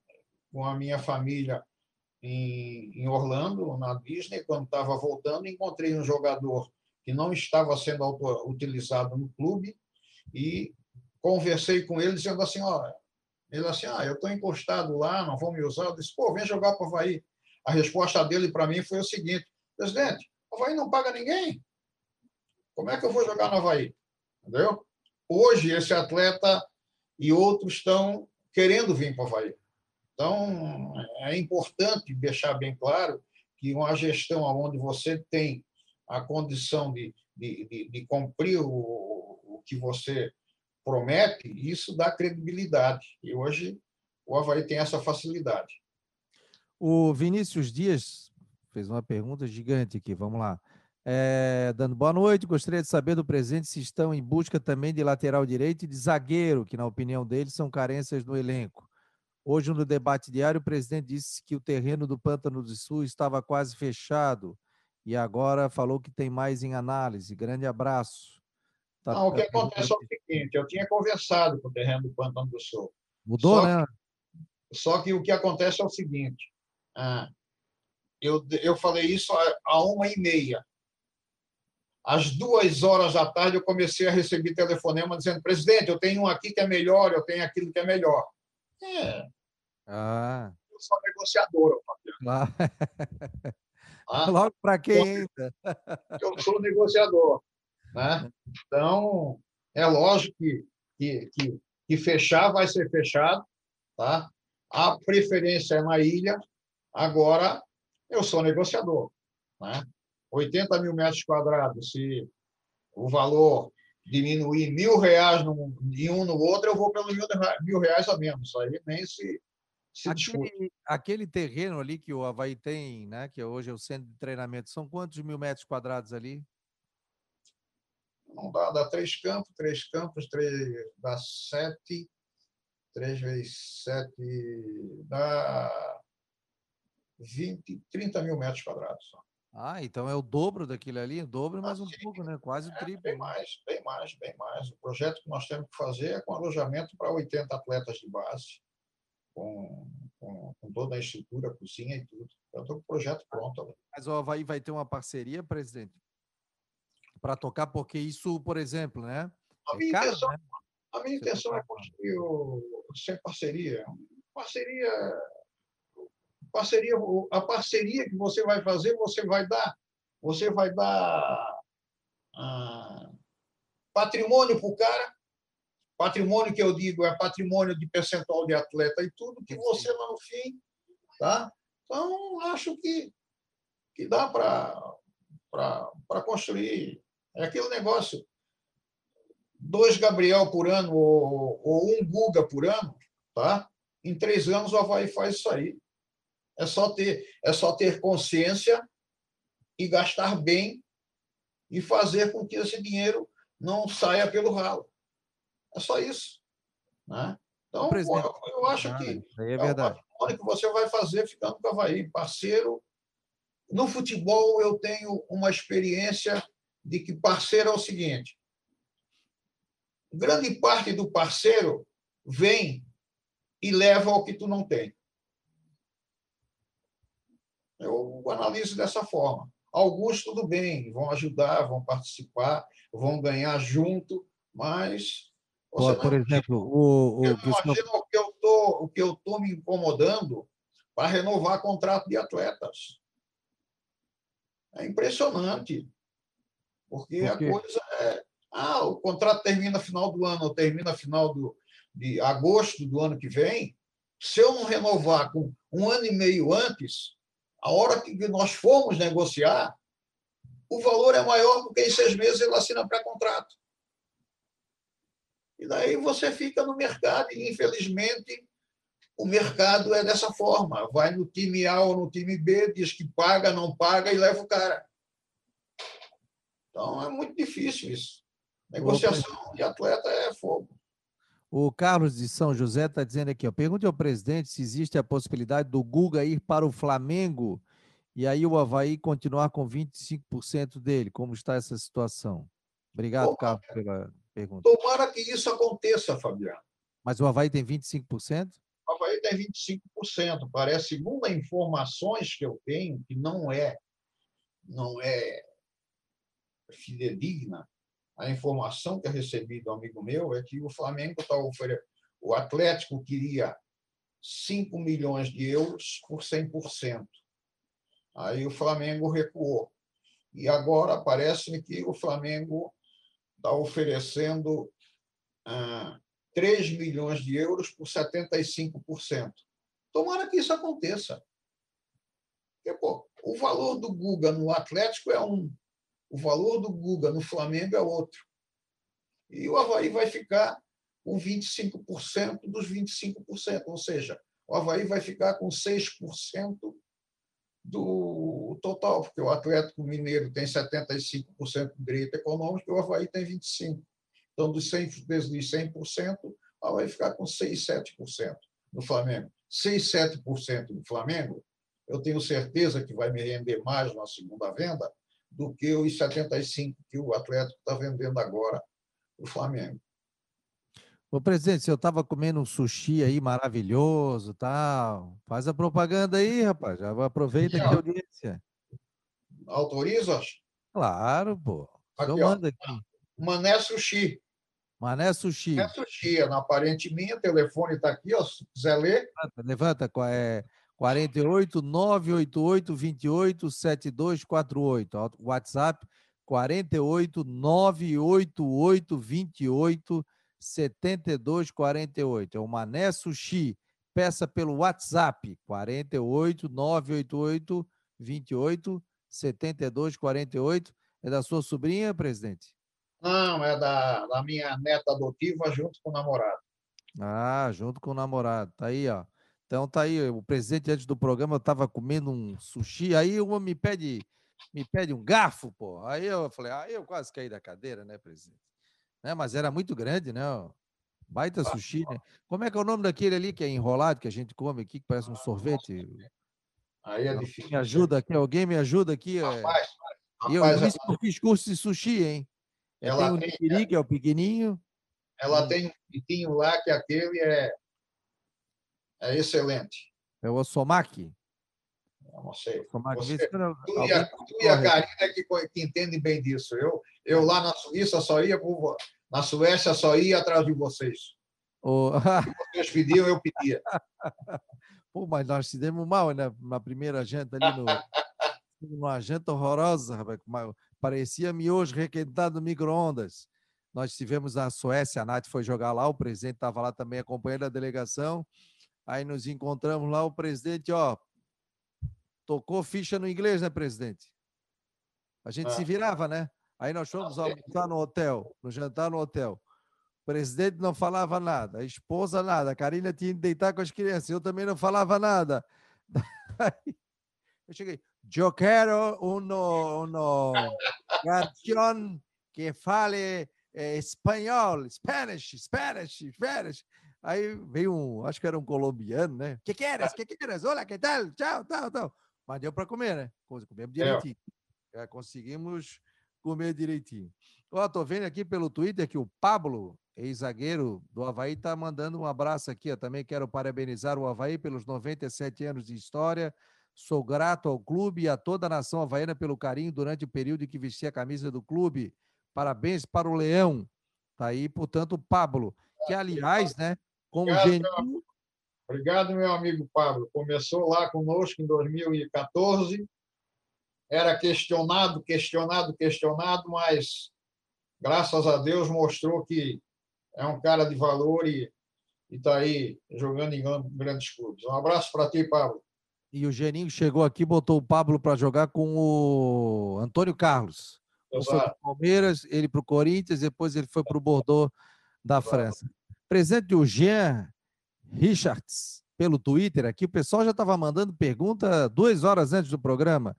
com a minha família em Orlando, na Disney, quando estava voltando, encontrei um jogador que não estava sendo utilizado no clube e conversei com ele dizendo assim, olha, ele assim, ah, eu estou encostado lá, não vão me usar. Eu disse, pô, vem jogar para o Havaí. A resposta dele para mim foi o seguinte, presidente, o Havaí não paga ninguém. Como é que eu vou jogar no Havaí? Entendeu? Hoje, esse atleta e outros estão querendo vir para o Havaí. Então, é importante deixar bem claro que uma gestão onde você tem a condição de, de, de, de cumprir o, o que você promete, isso dá credibilidade. E hoje o Havaí tem essa facilidade. O Vinícius Dias fez uma pergunta gigante aqui, vamos lá. É, dando boa noite, gostaria de saber do presidente se estão em busca também de lateral direito e de zagueiro, que, na opinião dele, são carências no elenco. Hoje, no debate diário, o presidente disse que o terreno do Pântano do Sul estava quase fechado e agora falou que tem mais em análise. Grande abraço. Tá, não, o que acontece é o seguinte: eu tinha conversado com o terreno do Pantano do Sul. Mudou, só né? Que, só que o que acontece é o seguinte: ah, eu, eu falei isso a, a uma e meia. Às duas horas da tarde, eu comecei a receber telefonema dizendo: presidente, eu tenho um aqui que é melhor, eu tenho aquilo que é melhor. É. Ah. Eu sou negociador, Fabiano. Ah. Logo para quem ainda? Eu sou negociador. Né? Então, é lógico que, que, que, que fechar vai ser fechado. Tá? A preferência é na ilha. Agora, eu sou negociador. Né? 80 mil metros quadrados, se o valor diminuir mil reais num, em um no outro, eu vou pelo mil, mil reais a menos. Isso aí nem se, se aquele, aquele, terreno ali que o Havaí tem, né, que hoje é o centro de treinamento, são quantos mil metros quadrados ali? Não dá, dá três campos, três campos, três, dá sete, três vezes sete, dá 20, 30 mil metros quadrados. Só. Ah, então é o dobro daquilo ali, o dobro mais um pouco, né? Quase o é, triplo. Bem mais, bem mais, bem mais. O projeto que nós temos que fazer é com alojamento para 80 atletas de base, com, com, com toda a estrutura, cozinha e tudo. Eu estou com o projeto pronto. Mas o Havaí vai ter uma parceria, presidente? Para tocar, porque isso, por exemplo, né? A é minha, é caro, intenção, né? a minha intenção é construir o, sem parceria. Parceria, parceria, a parceria que você vai fazer, você vai dar, você vai dar ah, patrimônio para o cara. Patrimônio que eu digo é patrimônio de percentual de atleta e tudo que você lá no fim, tá? Então acho que que dá para construir é aquele negócio. Dois Gabriel por ano ou, ou um Guga por ano, tá? Em três anos o Havaí faz isso aí. É só ter, é só ter consciência e gastar bem e fazer com que esse dinheiro não saia pelo ralo. É só isso. Né? Então, eu, eu acho que é, é verdade. o que você vai fazer ficando com o Havaí, parceiro. No futebol, eu tenho uma experiência de que parceiro é o seguinte: grande parte do parceiro vem e leva ao que tu não tem. Eu analiso dessa forma. Alguns, tudo bem, vão ajudar, vão participar, vão ganhar junto, mas. Por, por exemplo, o, o, imagina o que eu tô, o que eu estou me incomodando para renovar contrato de atletas. É impressionante. Porque, porque, a coisa é. Ah, o contrato termina final do ano, ou termina final do, de agosto do ano que vem. Se eu não renovar com um ano e meio antes, a hora que nós formos negociar, o valor é maior porque em seis meses ele assina pré-contrato. E daí você fica no mercado, e infelizmente o mercado é dessa forma. Vai no time A ou no time B, diz que paga, não paga e leva o cara. Então é muito difícil isso. Negociação de atleta é fogo. O Carlos de São José está dizendo aqui, ó, pergunte ao presidente se existe a possibilidade do Guga ir para o Flamengo e aí o Havaí continuar com 25% dele. Como está essa situação? Obrigado, Carlos, pela pergunta. Tomara que isso aconteça, Fabiano. Mas o Havaí tem 25%? O Havaí tem 25%. Parece, segundo informações que eu tenho, que não é, não é fidedigna, a informação que eu recebi do amigo meu é que o Flamengo está oferecendo. O Atlético queria 5 milhões de euros por 100%. Aí o Flamengo recuou. E agora parece-me que o Flamengo está oferecendo ah, 3 milhões de euros por 75%. Tomara que isso aconteça. Porque, pô, o valor do Guga no Atlético é um, o valor do Guga no Flamengo é outro. E o Havaí vai ficar com 25% dos 25%, ou seja, o Havaí vai ficar com 6% do total, porque o Atlético Mineiro tem 75% de direito econômico e o Havaí tem 25%. Então, dos 100%, dos 100% o Havaí ficar com 6, 7% no Flamengo. 6, 7% do Flamengo, eu tenho certeza que vai me render mais na segunda venda do que os 75 que o Atlético está vendendo agora o Flamengo. Ô, presidente, se eu estava comendo um sushi aí maravilhoso, tal, faz a propaganda aí, rapaz. Já aproveita aqui a audiência. Autorizas? Claro, pô. Aqui, eu mando aqui. Mané Sushi. Mané Sushi. Mané Sushi, é na parente minha, o telefone está aqui, ó, se quiser ler. Levanta, levanta é 48 988 28 7248. WhatsApp 48 988 28 7248. É o Mané Sushi. Peça pelo WhatsApp 48 988 28 7248. É da sua sobrinha, presidente? Não, é da, da minha neta adotiva junto com o namorado. Ah, junto com o namorado. Tá aí, ó. Então tá aí, o presidente antes do programa estava comendo um sushi, aí uma me pede me pede um garfo, pô. Aí eu falei, aí ah, eu quase caí da cadeira, né, presidente? Né, mas era muito grande, né? Baita sushi, né? Como é que é o nome daquele ali que é enrolado, que a gente come aqui, que parece um sorvete? Aí é difícil. Me ajuda aqui, alguém me ajuda aqui. É. Rapaz, rapaz, eu, eu, eu fiz curso de sushi, hein? Ela tem o nigiri, que é o pequenininho. Ela tem um piquinho lá, que aquele é é excelente. É o Osomaki? Não sei. Você, tu, e a, tu e a Karina que, que entendem bem disso. Eu, eu lá na Suíça só ia, por, na Suécia só ia atrás de vocês. Vocês pediam, eu pedia. Pô, mas nós se demos mal né? na primeira janta ali no. Uma janta horrorosa, rapaz. Parecia miojo requentado no micro-ondas. Nós estivemos na Suécia, a Nath foi jogar lá, o presidente estava lá também acompanhando a delegação. Aí nos encontramos lá, o presidente, ó, tocou ficha no inglês, né, presidente? A gente ah. se virava, né? Aí nós fomos almoçar no hotel, no jantar no hotel. O presidente não falava nada, a esposa nada, a Karina tinha que deitar com as crianças, eu também não falava nada. Aí eu cheguei, eu quero uno, uno que fale eh, espanhol, Spanish, Spanish, Spanish. Aí veio um, acho que era um colombiano, né? Que queres? Que queres? Olá, que tal? Tchau, tal, tal. Mas deu para comer, né? Comemos direitinho. É. conseguimos comer direitinho. Ó, tô vendo aqui pelo Twitter que o Pablo, ex-zagueiro do Havaí, tá mandando um abraço aqui. Eu também quero parabenizar o Havaí pelos 97 anos de história. Sou grato ao clube e a toda a nação havaiana pelo carinho durante o período em que vesti a camisa do clube. Parabéns para o Leão. Tá aí, portanto, o Pablo, que aliás, né, como Obrigado, meu... Obrigado, meu amigo Pablo. Começou lá conosco em 2014. Era questionado, questionado, questionado, mas graças a Deus mostrou que é um cara de valor e está aí jogando em grandes clubes. Um abraço para ti, Pablo. E o Geninho chegou aqui, botou o Pablo para jogar com o Antônio Carlos. Foi para o Palmeiras, ele para o Corinthians, depois ele foi para o Bordeaux da França. Presente o Jean Richards pelo Twitter aqui. O pessoal já estava mandando pergunta duas horas antes do programa.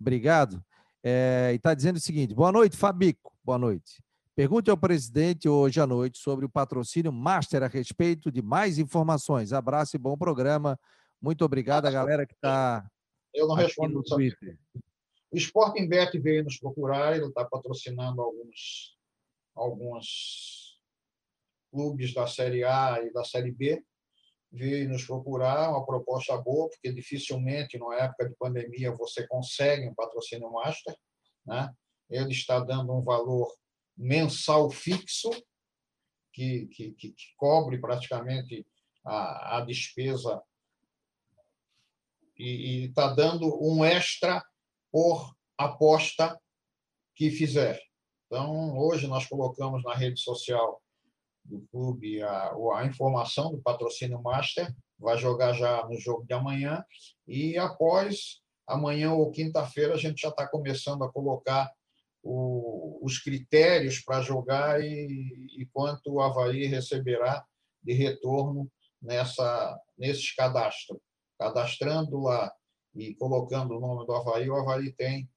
Obrigado. É, e está dizendo o seguinte: boa noite, Fabico. Boa noite. Pergunte ao presidente hoje à noite sobre o patrocínio Master a respeito de mais informações. Abraço e bom programa. Muito obrigado a galera que está. Eu não respondo no Twitter. O Sporting Bet veio nos procurar, ele está patrocinando alguns, alguns clubes da Série A e da Série B. Veio nos procurar, uma proposta boa, porque dificilmente, numa época de pandemia, você consegue um patrocínio master. Né? Ele está dando um valor mensal fixo, que, que, que cobre praticamente a, a despesa e está dando um extra por aposta que fizer. Então, hoje nós colocamos na rede social do clube a, a informação do patrocínio Master, vai jogar já no jogo de amanhã, e após amanhã ou quinta-feira a gente já está começando a colocar o, os critérios para jogar e, e quanto o Havaí receberá de retorno nessa, nesses cadastros cadastrando lá e colocando o nome do Havaí, o Havaí tem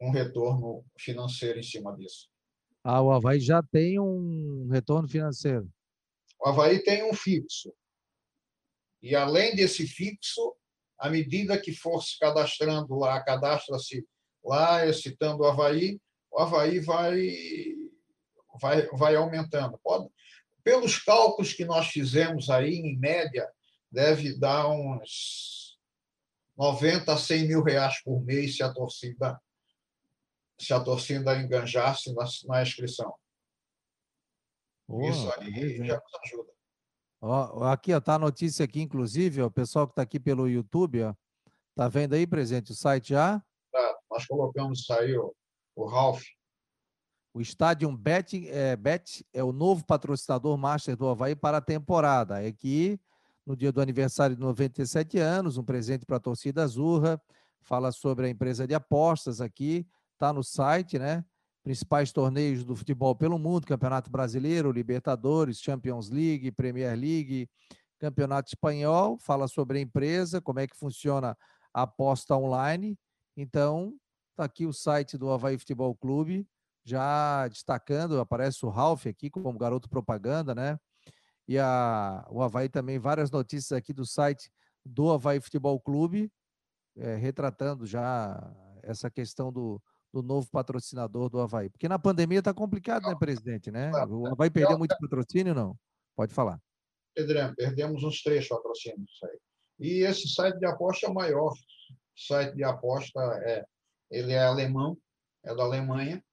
um retorno financeiro em cima disso. Ah, o Havaí já tem um retorno financeiro. O Havaí tem um fixo. E além desse fixo, à medida que for se cadastrando lá, cadastra-se lá, citando o Havaí, o Havaí vai, vai, vai aumentando. Pode, pelos cálculos que nós fizemos aí, em média, deve dar uns 90 a 100 mil reais por mês se a torcida se a torcida enganjasse na, na inscrição. Oh, Isso aí já nos ajuda. Ó, aqui está a notícia aqui, inclusive, ó, o pessoal que está aqui pelo YouTube, ó, tá vendo aí, presente, o site já? Tá, nós colocamos isso aí, ó, o Ralph. O Stadium Bet é, Bet é o novo patrocinador master do Havaí para a temporada. É que no dia do aniversário de 97 anos, um presente para a torcida Azurra. Fala sobre a empresa de apostas aqui, está no site, né? Principais torneios do futebol pelo mundo: Campeonato Brasileiro, Libertadores, Champions League, Premier League, Campeonato Espanhol. Fala sobre a empresa, como é que funciona a aposta online. Então, está aqui o site do Havaí Futebol Clube, já destacando, aparece o Ralph aqui como garoto propaganda, né? e a, o Havaí também, várias notícias aqui do site do Havaí Futebol Clube, é, retratando já essa questão do, do novo patrocinador do Havaí. Porque na pandemia está complicado, né, presidente? Né? O Havaí perdeu muito patrocínio, não? Pode falar. Pedrão, perdemos uns três patrocínios aí. E esse site de aposta é o maior. O site de aposta é, ele é alemão, é da Alemanha,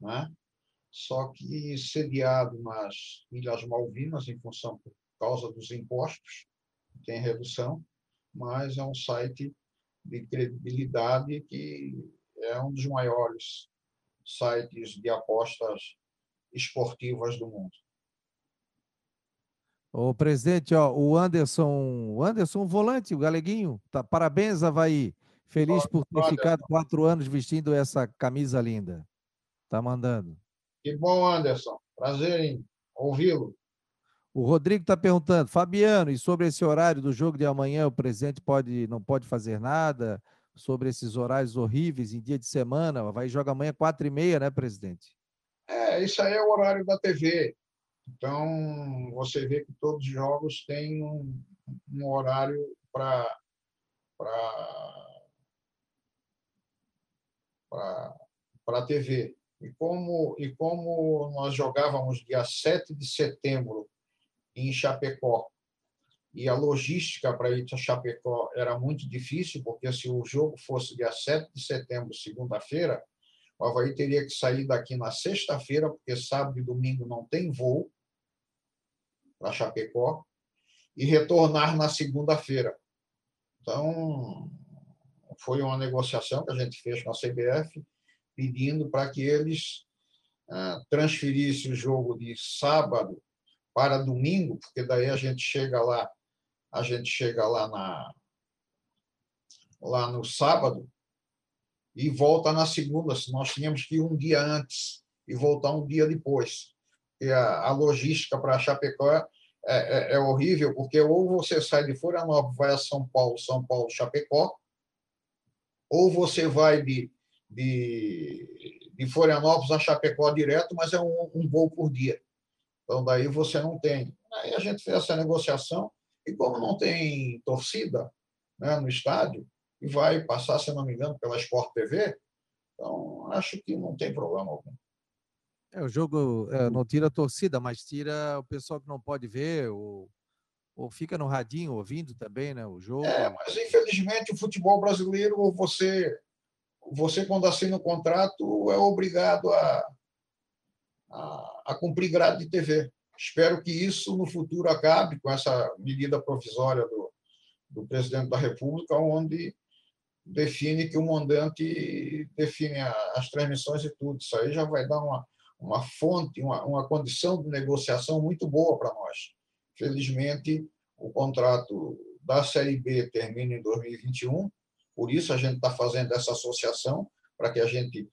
né? só que sediado nas Ilhas Malvinas, em função por causa dos impostos, tem redução, mas é um site de credibilidade que é um dos maiores sites de apostas esportivas do mundo. O presidente, ó, o Anderson, o Anderson, volante, o galeguinho, tá, parabéns, Havaí. Feliz por ter ficado quatro anos vestindo essa camisa linda. Tá mandando. Que bom, Anderson. Prazer em ouvi-lo. O Rodrigo está perguntando, Fabiano, e sobre esse horário do jogo de amanhã, o presidente pode, não pode fazer nada sobre esses horários horríveis em dia de semana? Vai jogar amanhã quatro e meia, né, presidente? É, isso aí é o horário da TV. Então, você vê que todos os jogos têm um, um horário para para a TV. E como, e como nós jogávamos dia 7 de setembro em Chapecó, e a logística para ir a Chapecó era muito difícil, porque se o jogo fosse dia 7 de setembro, segunda-feira, o Havaí teria que sair daqui na sexta-feira, porque sábado e domingo não tem voo para Chapecó, e retornar na segunda-feira. Então, foi uma negociação que a gente fez com a CBF, pedindo para que eles ah, transferissem o jogo de sábado para domingo, porque daí a gente chega lá, a gente chega lá na lá no sábado e volta na segunda, se nós tínhamos que ir um dia antes e voltar um dia depois. E a, a logística para Chapecó é, é, é, horrível, porque ou você sai de Florianópolis, vai a São Paulo, São Paulo, Chapecó, ou você vai de, de, de Florianópolis a Chapecó direto, mas é um, um voo por dia. Então, daí você não tem. Aí a gente fez essa negociação, e como não tem torcida né, no estádio, e vai passar, se não me engano, pela Sport TV, então acho que não tem problema algum. É, o jogo é, não tira a torcida, mas tira o pessoal que não pode ver, ou, ou fica no radinho ouvindo também, né? O jogo. É, mas infelizmente o futebol brasileiro, você, você quando assina o contrato, é obrigado a, a, a cumprir grade de TV. Espero que isso no futuro acabe com essa medida provisória do, do presidente da República, onde define que o mandante define as transmissões e tudo. Isso aí já vai dar uma, uma fonte, uma, uma condição de negociação muito boa para nós. Felizmente, o contrato da Série B termina em 2021, por isso a gente está fazendo essa associação, para que a gente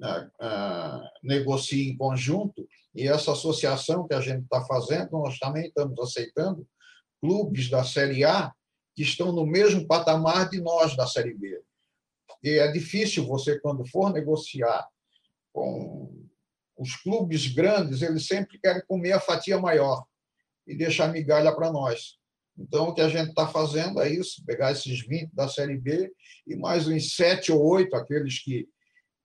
ah, ah, negocie em conjunto, e essa associação que a gente está fazendo, nós também estamos aceitando clubes da Série A que estão no mesmo patamar de nós da Série B. E é difícil você, quando for negociar com os clubes grandes, eles sempre querem comer a fatia maior e deixar migalha para nós. Então, o que a gente está fazendo é isso: pegar esses 20 da Série B e mais uns 7 ou 8, aqueles que,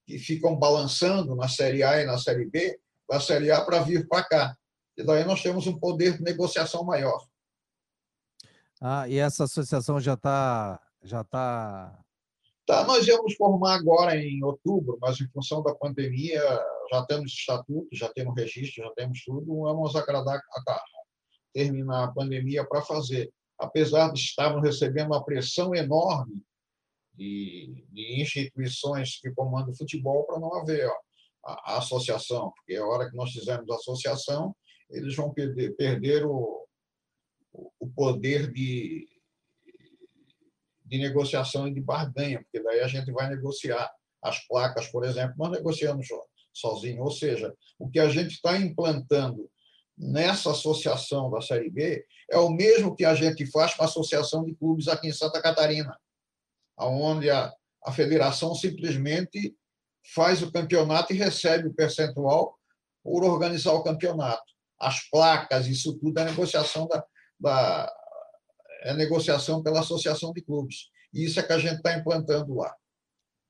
que ficam balançando na Série A e na Série B, da Série A para vir para cá. E daí nós temos um poder de negociação maior. Ah, e essa associação já está. Já tá... Tá, nós íamos formar agora em outubro, mas em função da pandemia, já temos estatuto, já temos registro, já temos tudo, vamos agradar a terminar a pandemia para fazer. Apesar de estarmos recebendo uma pressão enorme de, de instituições que comandam o futebol para não haver ó, a, a, associação, porque a hora que nós fizermos a associação, eles vão perder, perder o, o poder de, de negociação e de barganha, porque daí a gente vai negociar as placas, por exemplo, nós negociamos sozinho. Ou seja, o que a gente está implantando nessa associação da Série B é o mesmo que a gente faz com a associação de clubes aqui em Santa Catarina, onde a, a federação simplesmente faz o campeonato e recebe o percentual por organizar o campeonato. As placas, isso tudo é negociação da, da é negociação pela associação de clubes. E isso é que a gente está implantando lá.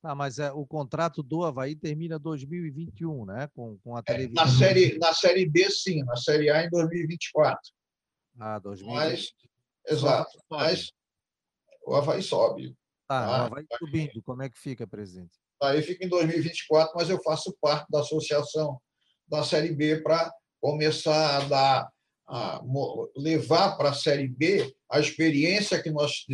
Ah, mas é, o contrato do Havaí termina 2021, né? Com, com a televisão. É, na, série, na Série B, sim. Na Série A, em 2024. Ah, 2024. Mas, exato. Mas o Havaí sobe. Tá, ah, o Havaí subindo. Como é que fica, presidente? Aí fica em 2024, mas eu faço parte da associação da Série B para começar a dar a levar para a Série B a experiência que nós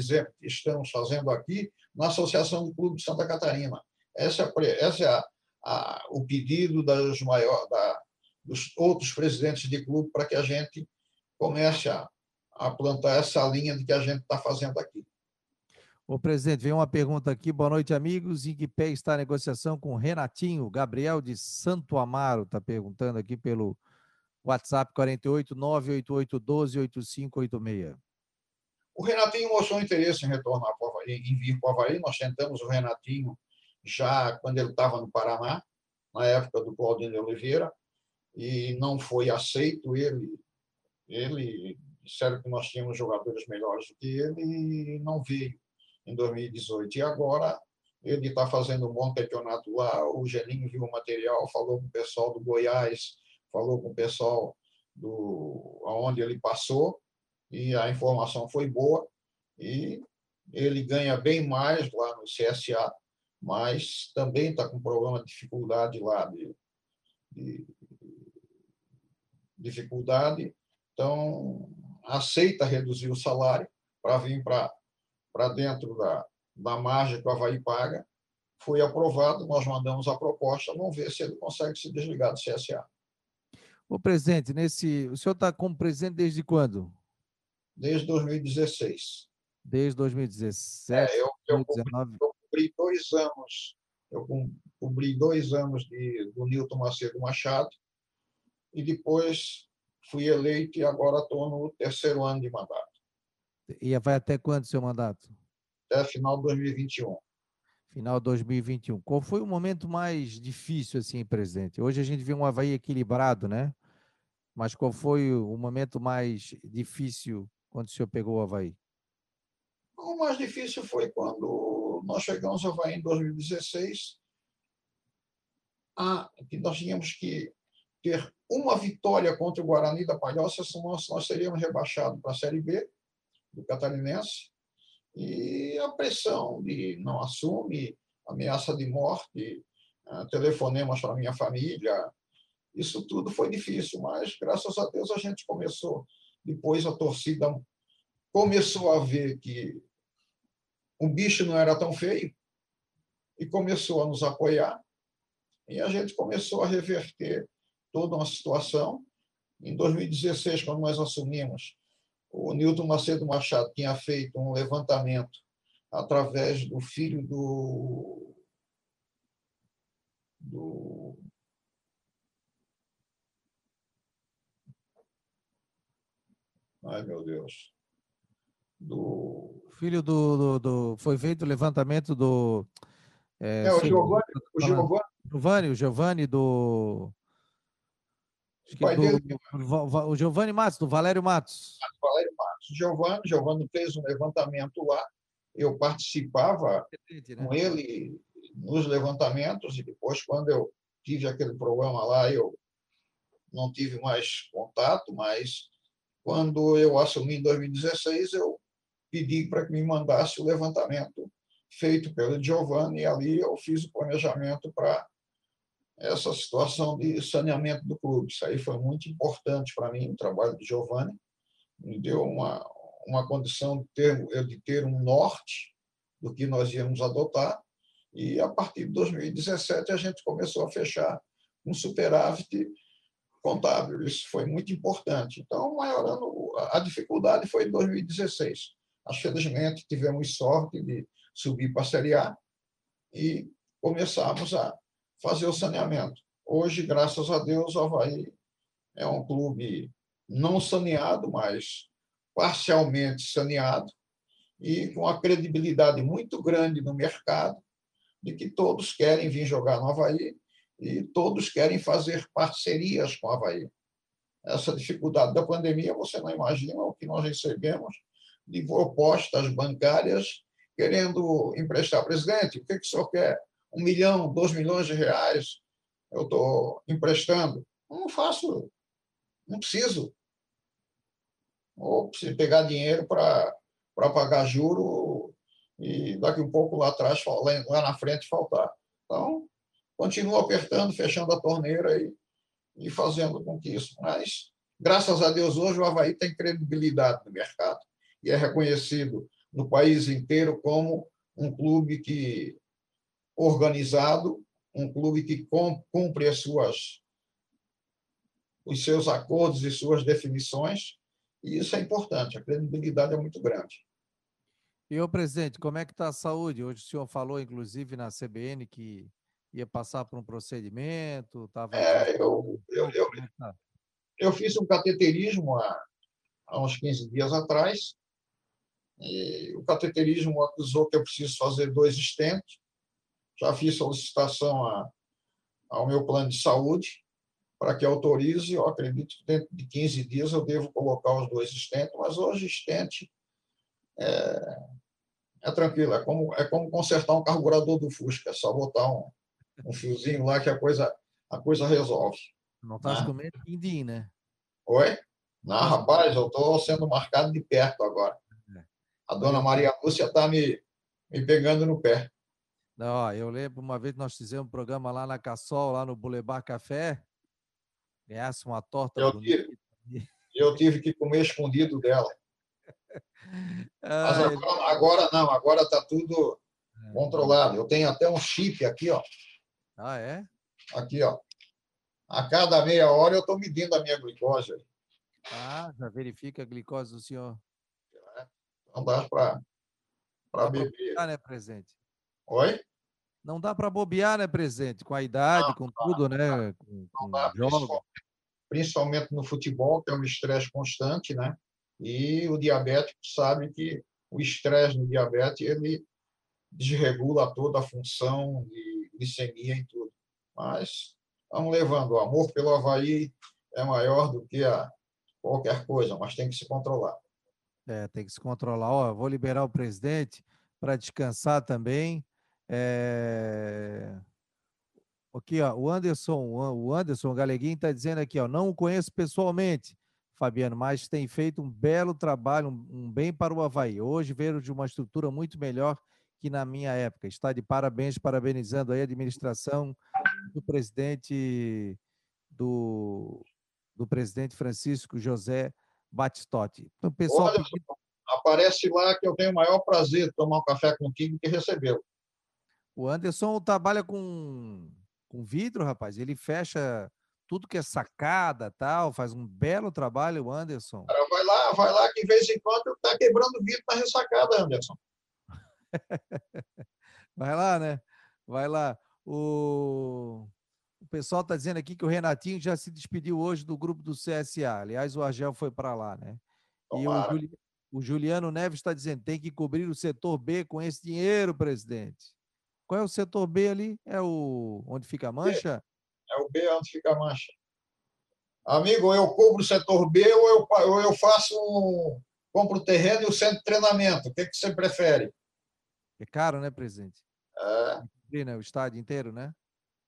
estamos fazendo aqui na Associação do Clube de Santa Catarina. Essa, é, essa é a, a, o pedido das maior, da, dos outros presidentes de clube para que a gente comece a, a plantar essa linha de que a gente está fazendo aqui. Ô, presidente, vem uma pergunta aqui. Boa noite, amigos. Em que pé está a negociação com Renatinho? Gabriel de Santo Amaro está perguntando aqui pelo WhatsApp 48 988 12 8586. O Renatinho mostrou interesse em retornar para Havaí, em vir para o Havaí. Nós tentamos o Renatinho já quando ele estava no Paraná, na época do Claudinho Oliveira, e não foi aceito. Ele, ele disseram que nós tínhamos jogadores melhores do que ele e não veio em 2018. E agora ele está fazendo um bom campeonato lá. O Geninho viu o material, falou com o pessoal do Goiás, falou com o pessoal do aonde ele passou e a informação foi boa e ele ganha bem mais lá no CSA, mas também está com problema de dificuldade lá de, de dificuldade, então aceita reduzir o salário para vir para dentro da, da margem que o Havaí paga. Foi aprovado, nós mandamos a proposta, vamos ver se ele consegue se desligar do CSA. O presidente, nesse, o senhor está como presidente desde quando? Desde 2016. Desde 2017. É, eu, eu, 2019. eu cumpri dois anos. Eu cobri dois anos de, do Nilton Macedo Machado e depois fui eleito e agora estou no terceiro ano de mandato. E vai até quando seu mandato? Até final de 2021. Final de 2021. Qual foi o momento mais difícil, assim, presidente? Hoje a gente vê um Havaí equilibrado, né? Mas qual foi o momento mais difícil quando o senhor pegou o Havaí? O mais difícil foi quando nós chegamos ao Havaí em 2016, a, que nós tínhamos que ter uma vitória contra o Guarani da Palhoça, senão nós seríamos rebaixados para a Série B do Catarinense. E a pressão de não assume, ameaça de morte, eh, telefonemas para minha família, isso tudo foi difícil, mas graças a Deus a gente começou. Depois a torcida começou a ver que o bicho não era tão feio e começou a nos apoiar. E a gente começou a reverter toda uma situação. Em 2016, quando nós assumimos, o Newton Macedo Machado tinha feito um levantamento através do filho do, do ai meu Deus do filho do, do, do foi feito o levantamento do é, é o Giovanni o Giovanni o Giovanni do o pai do. O Giovanni Matos, do Valério Matos. Valério Matos. Giovanni, Giovanni fez um levantamento lá. Eu participava né? com ele nos levantamentos e depois, quando eu tive aquele programa lá, eu não tive mais contato, mas quando eu assumi em 2016, eu pedi para que me mandasse o levantamento feito pelo Giovanni e ali eu fiz o planejamento para essa situação de saneamento do clube. Isso aí foi muito importante para mim, o trabalho do Giovanni. Me deu uma, uma condição de ter, de ter um norte do que nós íamos adotar. E, a partir de 2017, a gente começou a fechar um superávit contábil. Isso foi muito importante. Então, maior ano, a dificuldade foi em 2016. Mas, felizmente, tivemos sorte de subir para a Série A e começamos a fazer o saneamento. Hoje, graças a Deus, o Havaí é um clube não saneado, mas parcialmente saneado e com uma credibilidade muito grande no mercado de que todos querem vir jogar no Havaí e todos querem fazer parcerias com o Havaí. Essa dificuldade da pandemia, você não imagina o que nós recebemos de propostas bancárias querendo emprestar. Presidente, o que, que o senhor quer? Um milhão, dois milhões de reais eu estou emprestando. Não faço, não preciso. Ou preciso pegar dinheiro para pagar juro e daqui um pouco lá atrás, lá na frente, faltar. Então, continuo apertando, fechando a torneira e, e fazendo com que isso. Mas, graças a Deus, hoje o Havaí tem credibilidade no mercado e é reconhecido no país inteiro como um clube que organizado, um clube que cumpre as suas, os seus acordos e suas definições, e isso é importante, a credibilidade é muito grande. E o presidente, como é que está a saúde? Hoje o senhor falou, inclusive, na CBN que ia passar por um procedimento, estava... É, eu, eu, eu, é tá? eu, fiz um cateterismo há, há uns 15 dias atrás, e o cateterismo acusou que eu preciso fazer dois estentes, já fiz solicitação a, ao meu plano de saúde para que autorize. Eu acredito que dentro de 15 dias eu devo colocar os dois estentes, mas hoje estente é, É tranquilo, é como, é como consertar um carburador do Fusca, é só botar um, um fiozinho lá que a coisa, a coisa resolve. Não estás né? comendo quindim, né? Oi? Não, rapaz, eu estou sendo marcado de perto agora. É. A dona Maria Lúcia está me, me pegando no pé. Não, eu lembro uma vez que nós fizemos um programa lá na Cassol, lá no Boulevard Café. Ganhasse uma torta eu Tive, eu tive que comer escondido dela. Mas agora, agora não, agora está tudo é. controlado. Eu tenho até um chip aqui, ó. Ah, é? Aqui, ó. A cada meia hora eu estou medindo a minha glicose. Ah, já verifica a glicose do senhor. É. Não dá para beber. Não né, presente? Oi? Não dá para bobear, né, presente? Com a idade, não, com não, tudo, não, né? Com, com dá, principalmente, principalmente no futebol, que é um estresse constante, né? E o diabético sabe que o estresse no diabetes ele desregula toda a função de glicemia e tudo. Mas vamos levando. O amor pelo Havaí é maior do que a qualquer coisa, mas tem que se controlar. É, tem que se controlar. Ó, vou liberar o presidente para descansar também. É... Aqui, ó, o Anderson, o Anderson Galeguinho está dizendo aqui, ó, não o conheço pessoalmente, Fabiano, mas tem feito um belo trabalho, um, um bem para o Havaí. Hoje veio de uma estrutura muito melhor que na minha época. Está de parabéns, parabenizando aí a administração do presidente do, do presidente Francisco José Batistotti. Então, pessoal Olha, aparece lá que eu tenho o maior prazer de tomar um café contigo que recebeu. O Anderson trabalha com, com vidro, rapaz. Ele fecha tudo que é sacada, tal, faz um belo trabalho, o Anderson. Cara, vai lá, vai lá que de vez em quando tá quebrando vidro na ressacada, Anderson. vai lá, né? Vai lá. O, o pessoal está dizendo aqui que o Renatinho já se despediu hoje do grupo do CSA. Aliás, o Argel foi para lá, né? E o, Juli... o Juliano Neves está dizendo tem que cobrir o setor B com esse dinheiro, presidente. Qual é o setor B ali? É o onde fica a mancha? É o B onde fica a mancha. Amigo, eu cubro o setor B ou eu, ou eu faço um, compro o terreno e o centro de treinamento. O que, que você prefere? É caro, né, presidente? É. Né, o estádio inteiro, né?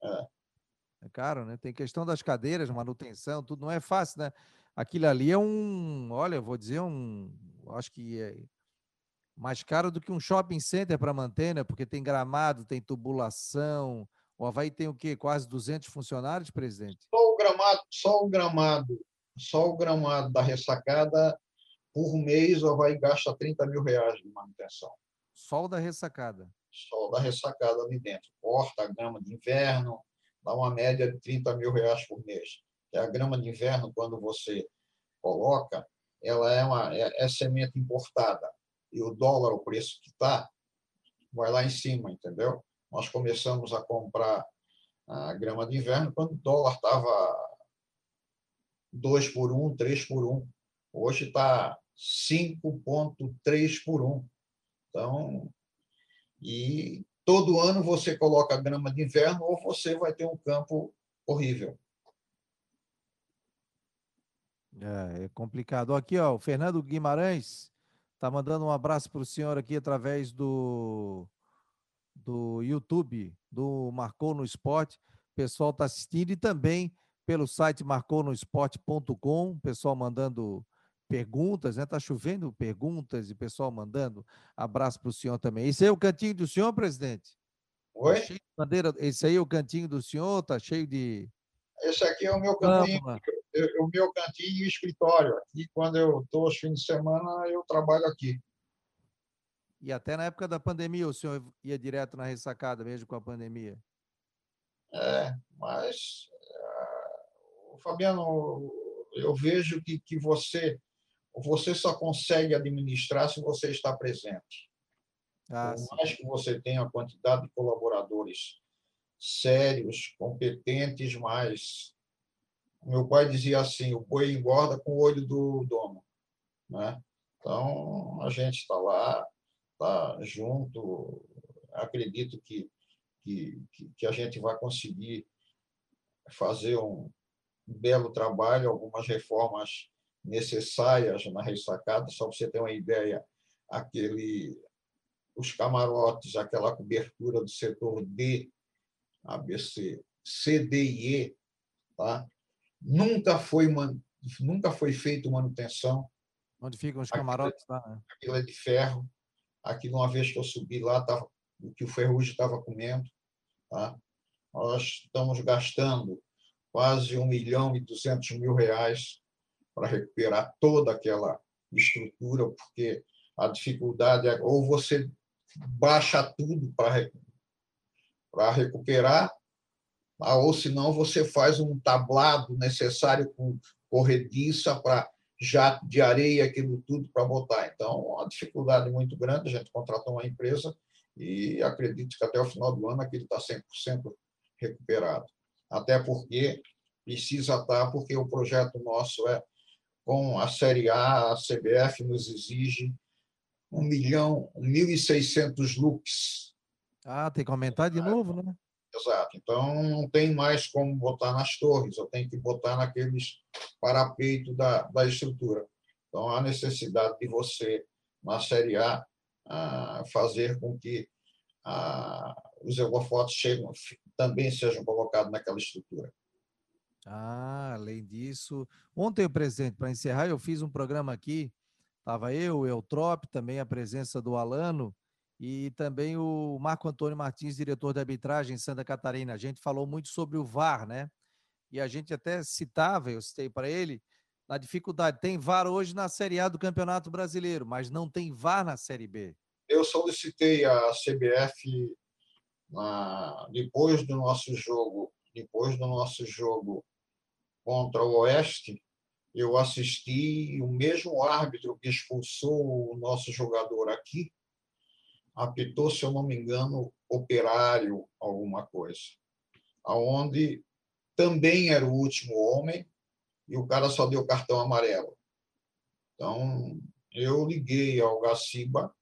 É. É caro, né? Tem questão das cadeiras, manutenção, tudo não é fácil, né? Aquilo ali é um, olha, eu vou dizer um, acho que é mais caro do que um shopping center para manter, né? Porque tem gramado, tem tubulação, o Havaí tem o quê? Quase 200 funcionários, presidente? Só o gramado, só o gramado, só o gramado da ressacada, por mês o Havaí gasta 30 mil reais de manutenção. Só o da ressacada? Só o da ressacada ali dentro. Corta a grama de inverno, dá uma média de 30 mil reais por mês. E a grama de inverno, quando você coloca, ela é, uma, é, é semente importada. E o dólar, o preço que está, vai lá em cima, entendeu? nós começamos a comprar a grama de inverno quando o dólar estava 2 por 1, um, 3 por 1. Um. Hoje está 5,3 por 1. Um. Então, e todo ano você coloca grama de inverno ou você vai ter um campo horrível. É, é complicado. Aqui, ó, o Fernando Guimarães está mandando um abraço para o senhor aqui através do do YouTube do Marcou no Esporte. O pessoal está assistindo e também pelo site marconosport.com, pessoal mandando perguntas, né? Tá chovendo perguntas e pessoal mandando. Abraço para o senhor também. Esse aí é o cantinho do senhor, presidente? Oi? Tá bandeira. Esse aí é o cantinho do senhor, tá cheio de. Esse aqui é o meu cantinho, o meu cantinho e escritório. Aqui, quando eu estou aos fins de semana, eu trabalho aqui. E até na época da pandemia, o senhor ia direto na ressacada, mesmo com a pandemia? É, mas, uh, Fabiano, eu vejo que, que você, você só consegue administrar se você está presente. Ah, Por mais que você tenha a quantidade de colaboradores sérios, competentes, mas meu pai dizia assim: o boi engorda com o olho do dono. Né? Então, a gente está lá, tá junto. Acredito que, que, que a gente vai conseguir fazer um belo trabalho, algumas reformas necessárias na ressacada. Só para você ter uma ideia, aquele os camarotes, aquela cobertura do setor D, ABC, C, e E, tá? Nunca foi nunca foi feito manutenção. Onde ficam os camarotes lá? Né? Aquilo é de ferro. Aquilo, uma vez que eu subi lá, tava, o que o ferrugem estava comendo. Tá? Nós estamos gastando quase um milhão e duzentos mil reais para recuperar toda aquela estrutura, porque a dificuldade é ou você baixa tudo para para recuperar, ou senão você faz um tablado necessário com corrediça para jato de areia, aquilo tudo para botar. Então, uma dificuldade muito grande. A gente contratou uma empresa e acredito que até o final do ano aquilo está 100% recuperado. Até porque precisa estar, tá, porque o projeto nosso é com a Série A, a CBF nos exige 1 milhão, 1.600 looks. Ah, tem que aumentar de novo, né? Exato. Então, não tem mais como botar nas torres, eu tenho que botar naqueles parapeitos da, da estrutura. Então, há necessidade de você, na Série A, ah, fazer com que ah, os holofotes cheguem, também sejam colocados naquela estrutura. Ah, além disso, ontem, presidente, para encerrar, eu fiz um programa aqui, estava eu, o Eutrop, também a presença do Alano e também o Marco Antônio Martins, diretor de arbitragem em Santa Catarina. A gente falou muito sobre o VAR, né? E a gente até citava, eu citei para ele, na dificuldade. Tem VAR hoje na Série A do Campeonato Brasileiro, mas não tem VAR na Série B. Eu solicitei a CBF na, depois do nosso jogo, depois do nosso jogo contra o Oeste, eu assisti o mesmo árbitro que expulsou o nosso jogador aqui, apitou, se eu não me engano, operário, alguma coisa, aonde também era o último homem e o cara só deu cartão amarelo. Então, eu liguei ao Gaciba,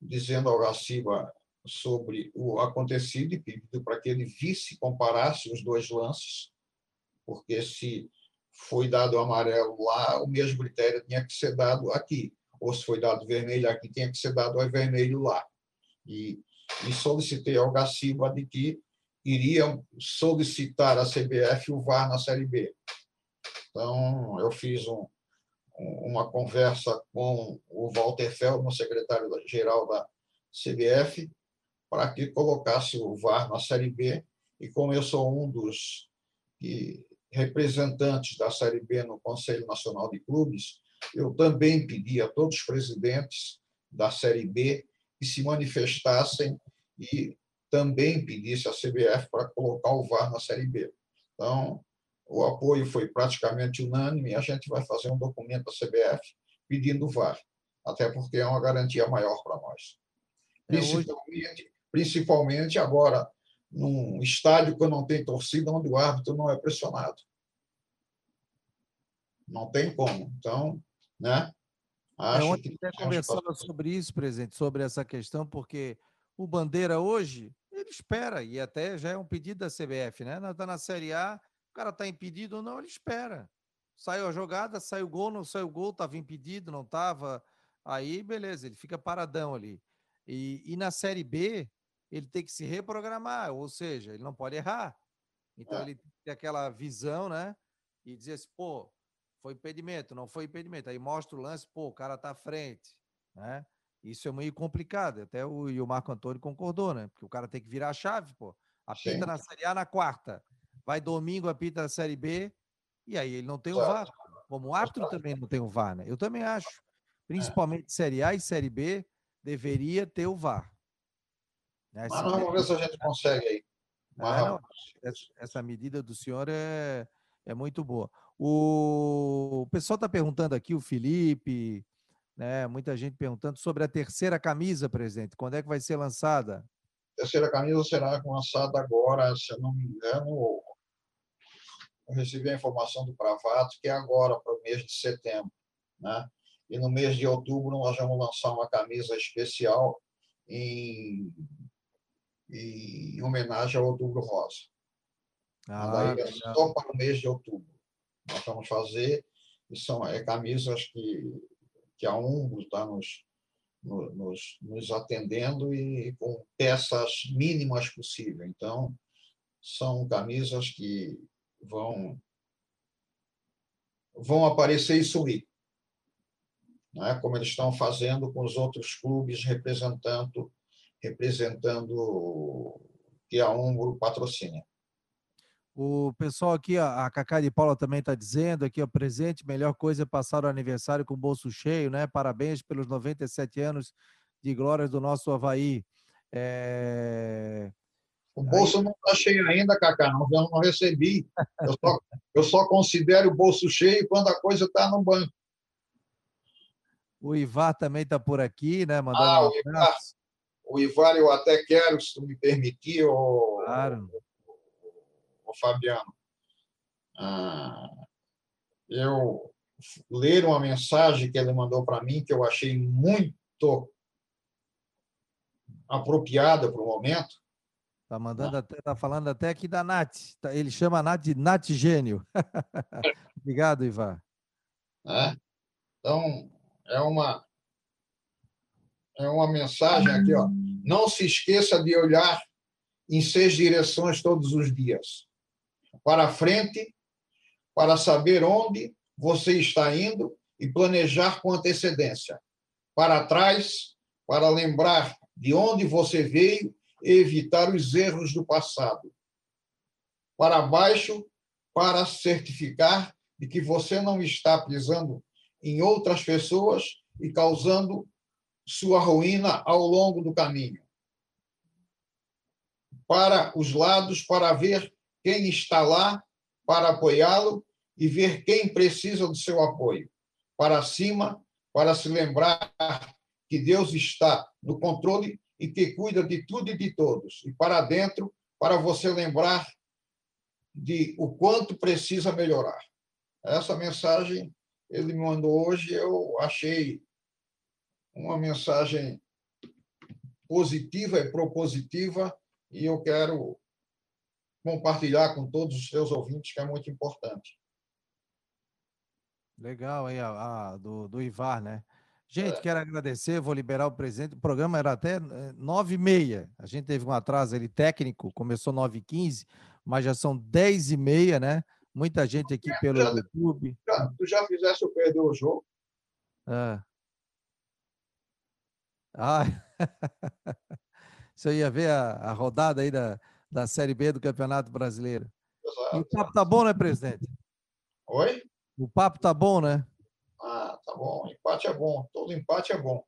dizendo ao Gaciba sobre o acontecido e pedindo para que ele visse, comparasse os dois lances, porque se foi dado amarelo lá, o mesmo critério tinha que ser dado aqui ou se foi dado vermelho aqui, tinha que ser dado ao vermelho lá. E, e solicitei ao Gaciba de que iriam solicitar à CBF o VAR na Série B. Então, eu fiz um, uma conversa com o Walter Feldman, secretário-geral da CBF, para que colocasse o VAR na Série B. E como eu sou um dos representantes da Série B no Conselho Nacional de Clubes, eu também pedi a todos os presidentes da Série B que se manifestassem e também pedisse à CBF para colocar o VAR na Série B. Então, o apoio foi praticamente unânime e a gente vai fazer um documento à CBF pedindo o VAR, até porque é uma garantia maior para nós. É, principalmente, principalmente agora, num estádio que não tem torcida, onde o árbitro não é pressionado. Não tem como. Então, né? É, Acho é, ontem que até conversava sobre isso, presidente, sobre essa questão, porque o Bandeira hoje, ele espera, e até já é um pedido da CBF, né? Está na Série A, o cara está impedido ou não, ele espera. Saiu a jogada, saiu o gol, não saiu o gol, estava impedido, não estava. Aí, beleza, ele fica paradão ali. E, e na Série B, ele tem que se reprogramar, ou seja, ele não pode errar. Então, é. ele tem aquela visão, né? E dizer assim, pô, foi impedimento, não foi impedimento. Aí mostra o lance, pô, o cara tá à frente, né? Isso é meio complicado. Até o, e o Marco Antônio concordou, né? Porque o cara tem que virar a chave, pô. Apita Sim. na Série A na quarta. Vai domingo, apita na Série B. E aí ele não tem o VAR. Como o árbitro também não tem o VAR, né? Eu também acho. É. Principalmente Série A e Série B, deveria ter o VAR. Né? Mas vamos ver se a gente consegue aí. É, não, essa medida do senhor é, é muito boa. O, pessoal está perguntando aqui, o Felipe, né? Muita gente perguntando sobre a terceira camisa, presidente. Quando é que vai ser lançada? A terceira camisa será lançada agora, se eu não me engano. Eu recebi a informação do Pravato que é agora, para o mês de setembro. Né? E no mês de outubro nós vamos lançar uma camisa especial em, em homenagem ao Outubro Rosa. Ah, daí é só para o mês de outubro nós vamos fazer, e são é, camisas que, que a Umbro está nos, nos, nos atendendo e com peças mínimas possível. Então, são camisas que vão vão aparecer e sumir, né? como eles estão fazendo com os outros clubes representando representando que a Umbro patrocina. O pessoal aqui, a Cacá de Paula também está dizendo aqui, o presente, melhor coisa é passar o aniversário com o bolso cheio, né? Parabéns pelos 97 anos de glórias do nosso Havaí. É... O bolso Aí... não está cheio ainda, Cacá, não, eu não recebi. Eu só, eu só considero o bolso cheio quando a coisa está no banco. O Ivar também está por aqui, né? Mandando ah, o Ivar, o Ivar eu até quero, se tu me permitir, o, claro o Fabiano, ah, eu ler uma mensagem que ele mandou para mim que eu achei muito apropriada para o momento. Tá mandando ah. até, tá falando até aqui da Nath. Tá, ele chama a Nath de Nath Gênio. Obrigado, Ivan. É? Então, é uma é uma mensagem aqui, ó. Não se esqueça de olhar em seis direções todos os dias para frente, para saber onde você está indo e planejar com antecedência. Para trás, para lembrar de onde você veio e evitar os erros do passado. Para baixo, para certificar de que você não está pisando em outras pessoas e causando sua ruína ao longo do caminho. Para os lados, para ver quem está lá para apoiá-lo e ver quem precisa do seu apoio. Para cima, para se lembrar que Deus está no controle e que cuida de tudo e de todos. E para dentro, para você lembrar de o quanto precisa melhorar. Essa mensagem ele me mandou hoje, eu achei uma mensagem positiva e propositiva e eu quero compartilhar com todos os seus ouvintes, que é muito importante. Legal aí, a, a do, do Ivar, né? Gente, é. quero agradecer, vou liberar o presente. O programa era até eh, nove e meia. A gente teve um atraso ali técnico, começou nove e quinze, mas já são dez e meia, né? Muita gente aqui pelo já, YouTube. Já, tu já fizesse eu perder o jogo? Ah. Ah. Você ia ver a, a rodada aí da, da Série B do Campeonato Brasileiro. E o papo tá bom, né, presidente? Oi? O papo tá bom, né? Ah, tá bom. Empate é bom. Todo empate é bom.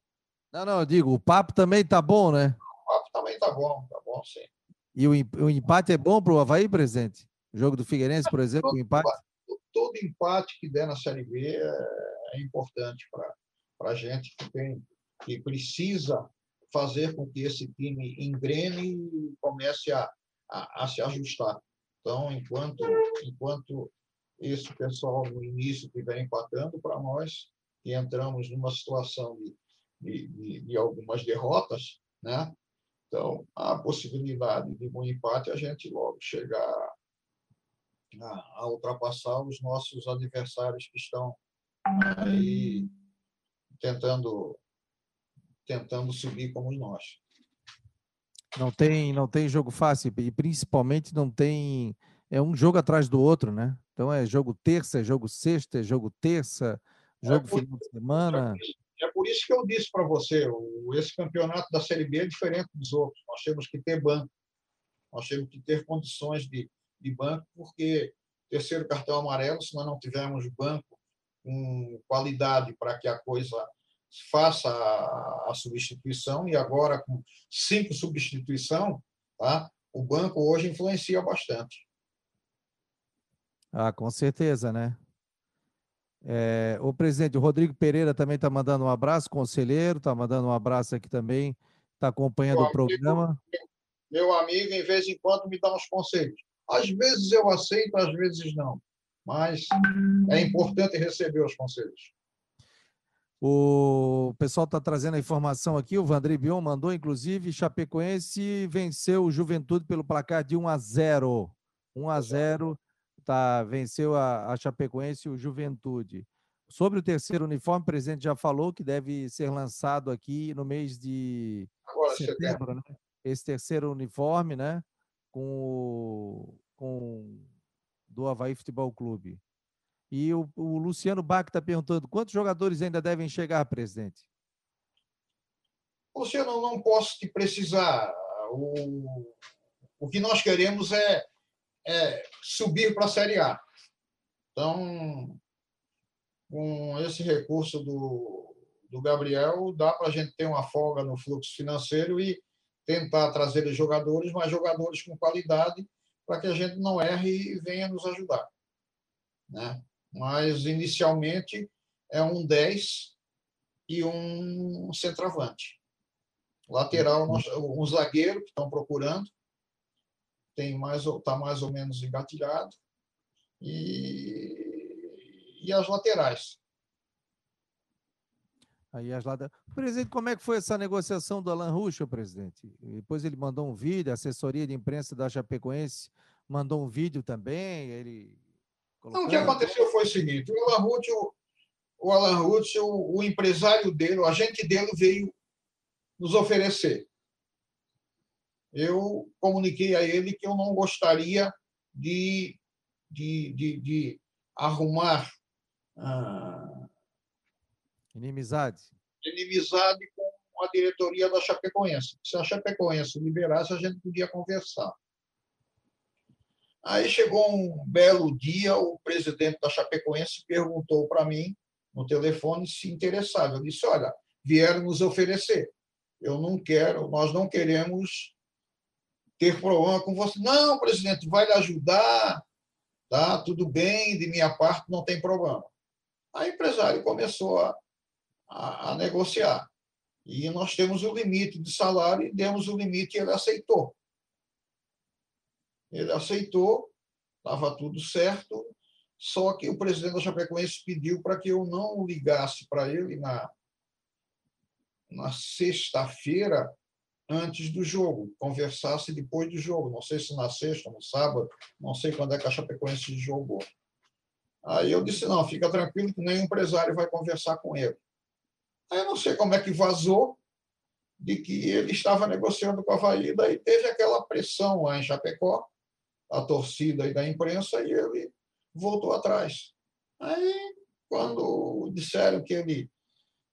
Não, não, eu digo, o papo também tá bom, né? O papo também tá bom, tá bom, sim. E o, o empate é bom para o Havaí, presidente? O jogo do Figueirense, por exemplo, todo, o empate? Todo empate que der na Série B é, é importante para a gente que, tem, que precisa fazer com que esse time engrene e comece a, a, a se ajustar. Então, enquanto, enquanto esse pessoal no início estiver empatando, para nós que entramos numa situação de, de, de, de, algumas derrotas, né? Então, a possibilidade de um empate a gente logo chegar a, a ultrapassar os nossos adversários que estão aí tentando tentando subir como nós. Não tem, não tem jogo fácil e principalmente não tem é um jogo atrás do outro, né? Então é jogo terça, é jogo sexta, é jogo terça, é jogo é por, final de semana. É por isso que eu disse para você, esse campeonato da Série B é diferente dos outros. Nós temos que ter banco, nós temos que ter condições de, de banco, porque terceiro cartão amarelo, se nós não tivermos banco com qualidade para que a coisa faça a, substituição e agora com cinco substituição, tá? o banco hoje influencia bastante. Ah, com certeza, né? É, o presidente, o Rodrigo Pereira também está mandando um abraço, conselheiro, está mandando um abraço aqui também, está acompanhando meu o programa. Amigo, meu amigo, em vez em quando, me dá uns conselhos. Às vezes eu aceito, às vezes não. Mas é importante receber os conselhos. O pessoal está trazendo a informação aqui, o Vandré Bion mandou, inclusive, Chapecoense venceu o Juventude pelo placar de 1 a 0. 1 a 0, tá, venceu a, a Chapecoense o Juventude. sobre o terceiro uniforme, o presidente já falou que deve ser lançado aqui no mês de Agora, setembro, né? Esse terceiro uniforme, né? Com, com do Havaí Futebol Clube. E o, o Luciano Bach está perguntando quantos jogadores ainda devem chegar, presidente? Luciano, não posso te precisar. O, o que nós queremos é, é subir para a Série A. Então, com esse recurso do, do Gabriel, dá para a gente ter uma folga no fluxo financeiro e tentar trazer os jogadores, mas jogadores com qualidade, para que a gente não erre e venha nos ajudar. Né? Mas, inicialmente, é um 10 e um centroavante. Lateral, um zagueiro que estão procurando, tem mais está mais ou menos engatilhado e, e as laterais. Aí as laterais. Presidente, como é que foi essa negociação do Alan Ruschel, presidente? Depois ele mandou um vídeo, a assessoria de imprensa da Chapecoense mandou um vídeo também, ele Não, o que aconteceu foi o seguinte, o Alan Ruschel, o Alan o empresário dele, o agente dele veio nos oferecer. Eu comuniquei a ele que eu não gostaria de, de, de, de arrumar ah, inimizade. inimizade com a diretoria da Chapecoense. Se a Chapecoense liberasse, a gente podia conversar. Aí chegou um belo dia, o presidente da Chapecoense perguntou para mim no telefone se interessava. Eu disse: Olha, vieram nos oferecer eu não quero, nós não queremos ter problema com você. Não, presidente, vai lhe ajudar, tá? Tudo bem, de minha parte não tem problema. Aí o empresário começou a, a, a negociar. E nós temos o limite de salário e demos o limite e ele aceitou. Ele aceitou, estava tudo certo, só que o presidente da Chapecoense pediu para que eu não ligasse para ele na, na sexta-feira antes do jogo, conversasse depois do jogo. Não sei se na sexta, no sábado, não sei quando é que a Chapecoense jogou. Aí eu disse: não, fica tranquilo que nenhum empresário vai conversar com ele. Aí eu não sei como é que vazou de que ele estava negociando com a Havaí, daí teve aquela pressão lá em Chapecó, a torcida e da imprensa, e ele voltou atrás. Aí, quando disseram que ele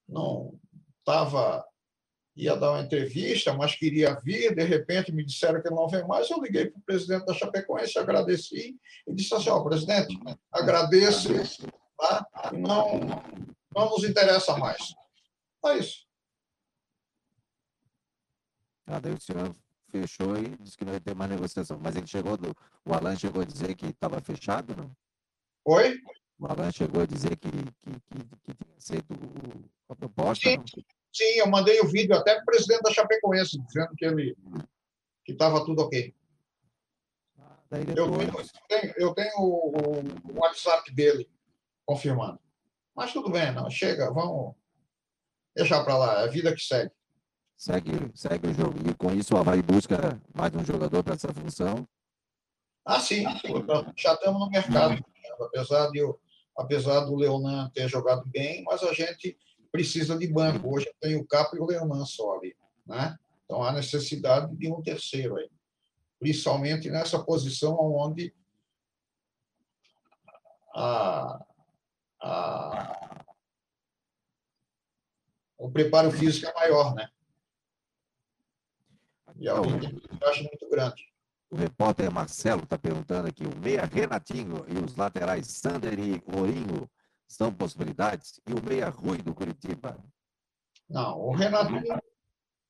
não estava ia dar uma entrevista, mas queria vir, de repente me disseram que não vem mais, eu liguei para o presidente da Chapecoense, agradeci e disse assim, ó, oh, presidente, agradeço, tá? não, não nos interessa mais. É isso. Ah, daí o senhor fechou e disse que não ia ter mais negociação, mas ele chegou, do, o Alan chegou a dizer que estava fechado, não? Oi? O Alan chegou a dizer que, que, que, que tinha aceito a proposta? Sim, sim, eu mandei o vídeo até para o presidente da Chapecoense, dizendo que ele que estava tudo ok. Ah, depois... eu, tenho, eu tenho o, o, WhatsApp dele confirmando. Mas tudo bem, não, chega, vamos deixar para lá, é a vida que segue. Segue, segue o jogo. E com isso o Havaí busca mais um jogador para essa função? Ah, sim, já estamos no mercado. Apesar de apesar do Leonan ter jogado bem, mas a gente precisa de banco. Hoje tem o Capo e o Leonan só ali. Né? Então há necessidade de um terceiro aí, principalmente nessa posição onde a, a, o preparo físico é maior, né? E é uma vantagem muito grande. O repórter Marcelo está perguntando aqui: o meia Renatinho e os laterais Sander e Ourinho são possibilidades? E o meia Rui do Curitiba? Não, o Renatinho,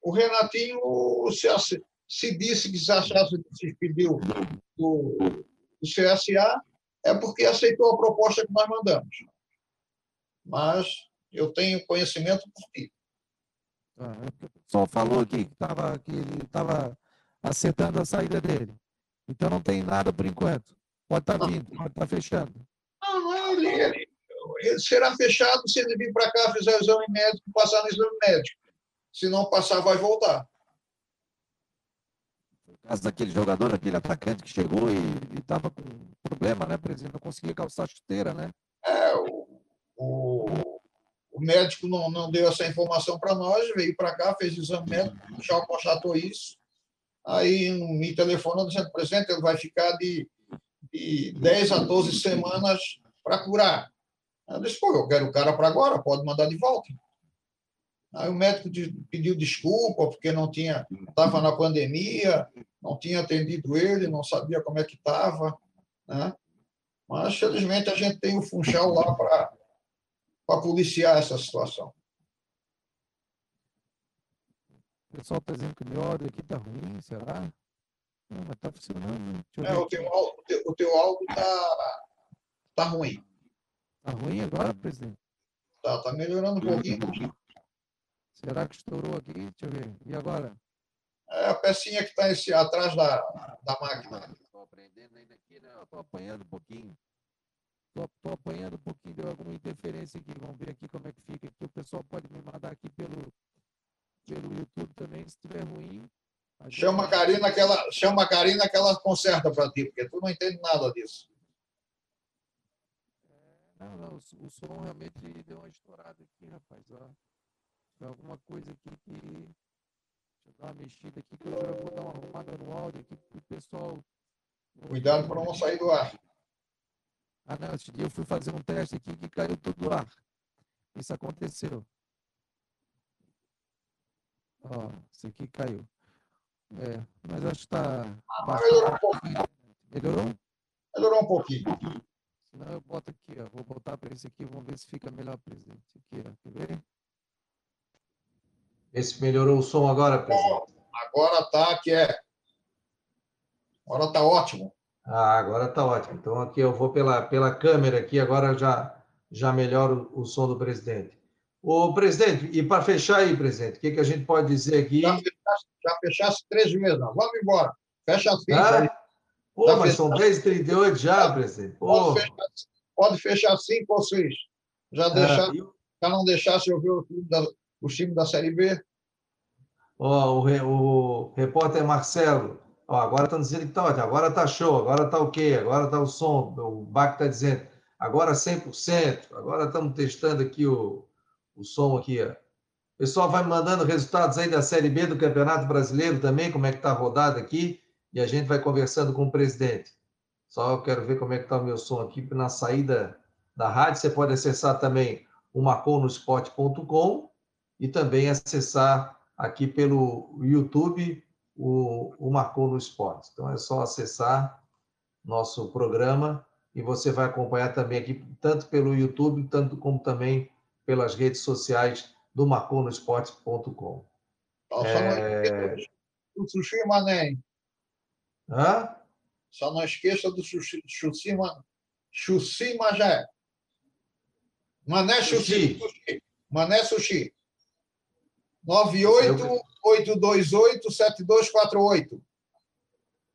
o Renatinho se, se disse que se achasse que se pediu do, do CSA, é porque aceitou a proposta que nós mandamos. Mas eu tenho conhecimento por ti. Ah, só falou aqui que, tava, que ele estava acertando a saída dele. Então não tem nada por enquanto. Pode estar tá vindo, pode estar tá fechando. Não, não ele, ele, ele será fechado se ele vir para cá, fizer o exame médico, passar no exame médico. Se não passar, vai voltar. No caso daquele jogador, aquele atacante que chegou e estava com problema, né, presidente? Não conseguia calçar a chuteira, né? É, o, o, o médico não, não deu essa informação para nós, veio para cá, fez o exame médico, Chau constatou isso. Aí me telefonou dizendo, presidente, ele vai ficar de, de 10 a 12 semanas para curar. Eu disse, pô, eu quero o cara para agora, pode mandar de volta. Aí o médico pediu desculpa porque não tinha, estava na pandemia, não tinha atendido ele, não sabia como é que estava, né? Mas felizmente a gente tem o Funchal lá para para policiar essa situação. O pessoal está dizendo que meu áudio aqui está ruim, será? Não, mas está funcionando. É, o, teu, o teu áudio está tá ruim. Está ruim agora, presidente? Está tá melhorando um pouquinho. Será que estourou aqui? Deixa eu ver. E agora? É a pecinha que está atrás da, da máquina. Estou aprendendo ainda aqui, né? Estou apanhando um pouquinho. Estou apanhando um pouquinho de alguma interferência aqui. Vamos ver aqui como é que fica. Aqui. O pessoal pode me mandar aqui pelo, pelo YouTube também, se estiver ruim. Chama a Karina que ela, chama a Karina que ela conserta para ti, porque tu não entende nada disso. É, não, não, o, o som realmente deu uma estourada aqui, rapaz. Ó. Tem alguma coisa aqui que. Deixa eu dar uma mexida aqui, que eu já vou dar uma arrumada no áudio aqui para o pessoal. Cuidado para não sair do ar. Ah, não, esse dia eu fui fazer um teste aqui que caiu tudo do ar. Isso aconteceu. Ó, isso aqui caiu. É, mas acho que está. Ah, melhorou um pouquinho. Melhorou? Melhorou um pouquinho. Senão eu boto aqui, ó. Vou botar para esse aqui, vamos ver se fica melhor, presidente. Aqui, ó. Quer ver? Esse melhorou o som agora, presidente? Agora tá que é. Agora tá ótimo. Ah, agora está ótimo. Então aqui eu vou pela, pela câmera aqui, agora já, já melhoro o, som do presidente. O presidente, e para fechar aí, presidente, o que, que a gente pode dizer aqui? Já fechasse, já fechasse três vezes, não. Vamos embora. Fecha assim. Ah, pô, já mas são 10h38 já, presidente. Pode fechar, pode fechar cinco ou seis. Já, ah, deixar, eu... já não deixasse eu ver o time da, o time da Série B. Ó, o, o repórter Marcelo, Ó, agora estão dizendo que ótimo, agora está show, agora está ok, agora está o som, o BAC está dizendo, agora 100%, agora estamos testando aqui o, o som aqui. Ó. O pessoal vai mandando resultados aí da Série B do Campeonato Brasileiro também, como é que está a rodada aqui, e a gente vai conversando com o presidente. Só eu quero ver como é que está o meu som aqui na saída da rádio. Você pode acessar também o maconospot.com e também acessar aqui pelo YouTube o, o Marcou no Esporte. Então é só acessar nosso programa e você vai acompanhar também aqui, tanto pelo YouTube, tanto como também pelas redes sociais do marconosport.com. É... Do Sushi Mané. Hã? Só não esqueça do Sushi, sushi, sushi Magé. Mané Sushi. sushi. Mané Sushi. 98 828-7248.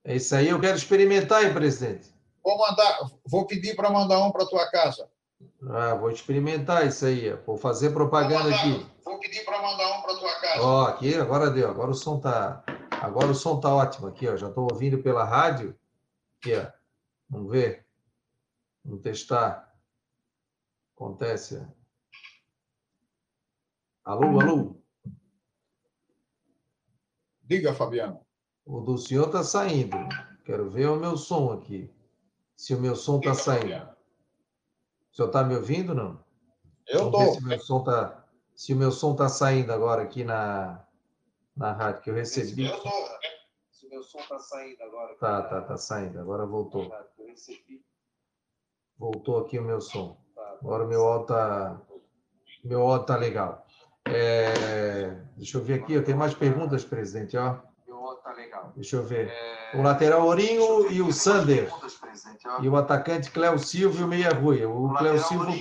É isso aí, eu quero experimentar aí, presidente. Vou mandar, vou pedir para mandar um para tua casa. Ah, vou experimentar isso aí, vou fazer propaganda vou mandar, aqui. Vou pedir para mandar um para tua casa. Ó, aqui agora deu, agora o som tá, agora o som tá ótimo aqui, ó. Já estou ouvindo pela rádio. Aqui, ó. Vamos ver. Vamos testar. Acontece. Alô, alô. Diga, Fabiano. O do senhor está saindo. Quero ver o meu som aqui. Se o meu som está saindo. Fabiano. O senhor está me ouvindo, não? Eu estou. Se, o meu som tá, se o meu som está saindo agora aqui na, na rádio que eu recebi. Eu estou. Se o meu som está saindo agora. Tá, tá, tá saindo. Agora voltou. Voltou aqui o meu som. Agora o meu áudio está meu áudio tá legal. É, deixa eu ver aqui, eu tenho mais perguntas, presidente. Ó. Deixa eu ver. O lateral Ourinho e o Sander. E o atacante Cléo Silva e o Meia Rui. O, o Cléo Silva.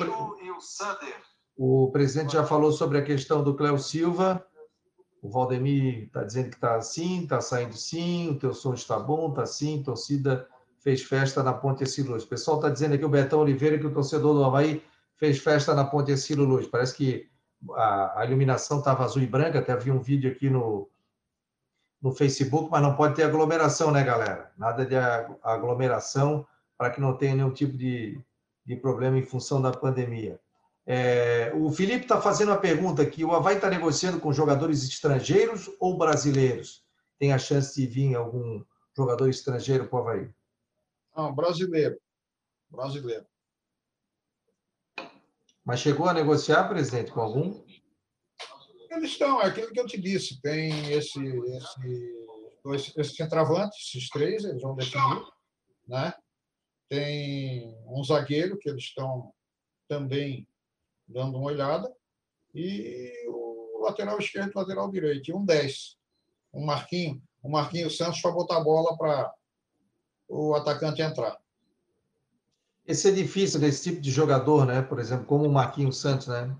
O presidente já falou sobre a questão do Cléo Silva. O Valdemir está dizendo que está assim, está saindo sim, o teu som está bom, está sim, torcida fez festa na Ponte Escilo Luz. O pessoal está dizendo aqui, o Betão Oliveira, que o torcedor do Havaí fez festa na Ponte Escilo Luz. Parece que a, a iluminação estava azul e branca, até vi um vídeo aqui no, no Facebook, mas não pode ter aglomeração, né, galera? Nada de aglomeração para que não tenha nenhum tipo de, de problema em função da pandemia. É, o Felipe está fazendo uma pergunta aqui: o Havaí está negociando com jogadores estrangeiros ou brasileiros? Tem a chance de vir algum jogador estrangeiro para o Havaí? Não, brasileiro. Brasileiro. Mas chegou a negociar, presidente, com algum? Eles estão, é aquilo que eu te disse, tem esse, esse, dois, esses centravantes, esses três, eles vão definir, né? Tem um zagueiro que eles estão também dando uma olhada, e o lateral esquerdo e o lateral direito, e um 10, um Marquinho, um Marquinho Santos para botar a bola para o atacante entrar. Esse é difícil desse tipo de jogador, né? Por exemplo, como o Marquinhos Santos, né?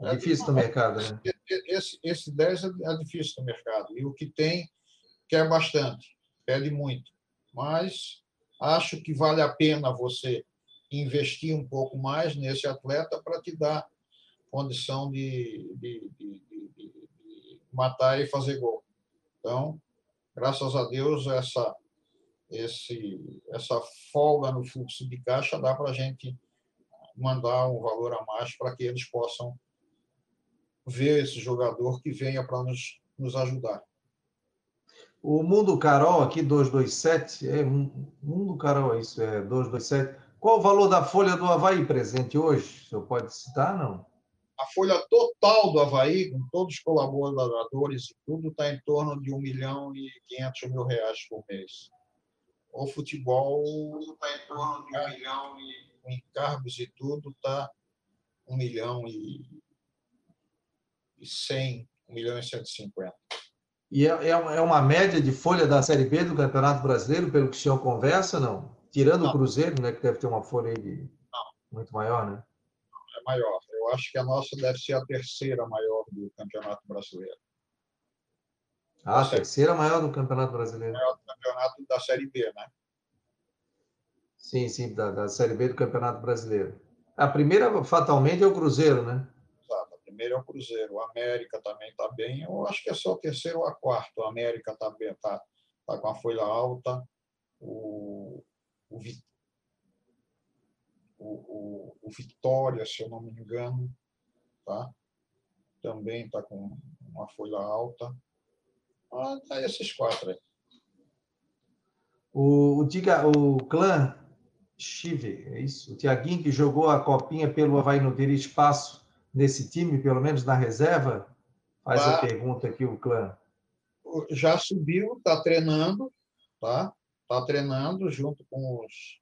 É difícil no mercado, né? Esse, esse 10 é difícil no mercado. E o que tem, quer bastante, pede muito. Mas acho que vale a pena você investir um pouco mais nesse atleta para te dar condição de, de, de, de, matar e fazer gol. Então, graças a Deus, essa esse, essa folga no fluxo de caixa dá para a gente mandar um valor a mais para que eles possam ver esse jogador que venha para nos, nos ajudar. O Mundo Carol aqui, 227, é Mundo Carol, é isso, é 227. Qual o valor da folha do Havaí presente hoje? O senhor pode citar, não? A folha total do Havaí, com todos os colaboradores e tudo, está em torno de 1 milhão e 500 mil reais por mês o futebol está em torno de um milhão e com encargos e tudo está um milhão e, e cem, um milhão e cento e cinquenta. E é, é, é uma média de folha da Série B do Campeonato Brasileiro, pelo que o senhor conversa, não? Tirando não. o Cruzeiro, né, que deve ter uma folha de... muito maior, né? É maior. Eu acho que a nossa deve ser a terceira maior do Campeonato Brasileiro. Ah, a terceira maior do Campeonato Brasileiro. Maior do campeonato da Série B, né? Sim, sim, da, da Série B do Campeonato Brasileiro. A primeira, fatalmente, é o Cruzeiro, né? Exato, a primeira é o Cruzeiro. O América também está bem. Eu acho que é só o terceiro ou a quarto. O América está bem, está tá com a folha alta. O, o, o, o, Vitória, se eu não me engano, tá? também está com uma folha alta. Ah, tá esses quatro aí. O, o, Diga, o clã Chive, é isso? O Tiaguinho que jogou a copinha pelo Havaí não teria espaço nesse time, pelo menos na reserva? Faz tá. a pergunta aqui o clã. Já subiu, está treinando, tá? Está treinando junto com os,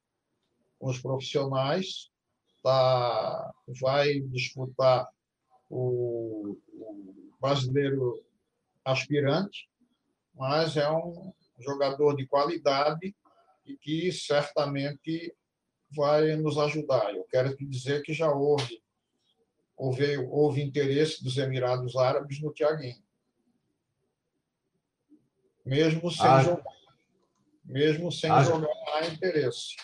com os profissionais, tá, vai disputar o, o brasileiro aspirante, mas é um jogador de qualidade e que certamente vai nos ajudar. Eu quero te dizer que já houve houve, houve interesse dos Emirados Árabes no Tiaguinho. Mesmo sem ah. jogar. Mesmo sem ah. jogar, há interesse.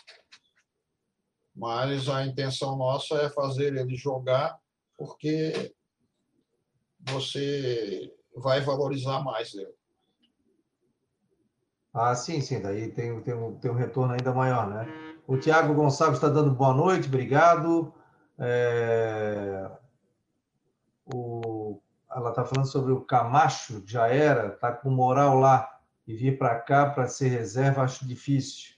Mas a intenção nossa é fazer ele jogar porque você vai valorizar mais ele. Ah, sim, sim, daí tem, tem, um, tem um retorno ainda maior, né? O Tiago Gonçalves está dando boa noite, obrigado. É... O... Ela está falando sobre o Camacho, já era, está com moral lá e vir para cá para ser reserva, acho difícil.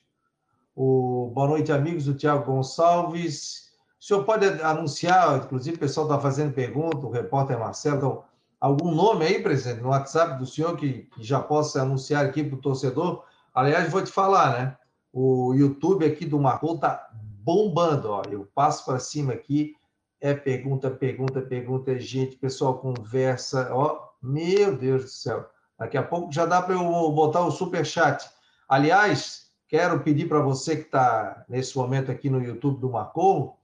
O... Boa noite, amigos, o Tiago Gonçalves. O senhor pode anunciar, inclusive o pessoal está fazendo pergunta, o repórter Marcelo, então, algum nome aí, presidente, no WhatsApp do senhor que, que já possa anunciar aqui para o torcedor? Aliás, vou te falar, né? O YouTube aqui do Marcou tá bombando, ó. Eu passo para cima aqui, é pergunta, pergunta, pergunta, é gente, pessoal conversa, ó. Meu Deus do céu. Daqui a pouco já dá para eu botar o super chat. Aliás, quero pedir para você que está nesse momento aqui no YouTube do Marcou,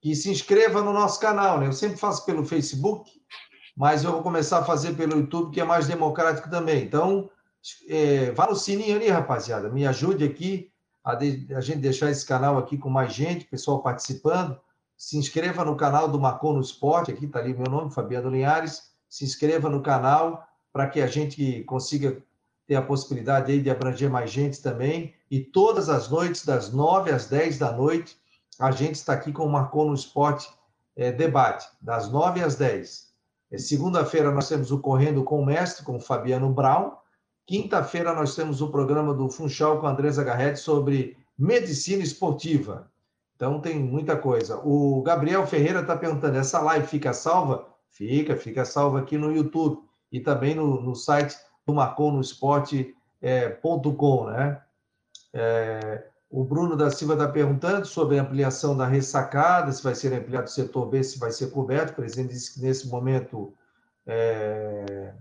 que se inscreva no nosso canal, né? Eu sempre faço pelo Facebook, mas eu vou começar a fazer pelo YouTube, que é mais democrático também. Então, é, vá no sininho ali, rapaziada, me ajude aqui a, de, a, gente deixar esse canal aqui com mais gente, pessoal participando. Se inscreva no canal do Marcon no Esporte, aqui está ali meu nome, Fabiano Linhares. Se inscreva no canal para que a gente consiga ter a possibilidade aí de abranger mais gente também. E todas as noites, das 9 às 10 da noite, a gente está aqui com o Marcon no Esporte é, debate, das 9 às 10. É, Segunda-feira nós temos o Correndo com o Mestre, com o Fabiano Brown. Quinta-feira nós temos o programa do Funchal com a Andresa Garretti sobre medicina esportiva. Então tem muita coisa. O Gabriel Ferreira está perguntando: essa live fica salva? Fica, fica salva aqui no YouTube e também no, no site do marconosport.com, é, né? É, o Bruno da Silva está perguntando sobre a ampliação da ressacada, se vai ser ampliado o setor B, se vai ser coberto. O presidente disse que nesse momento é,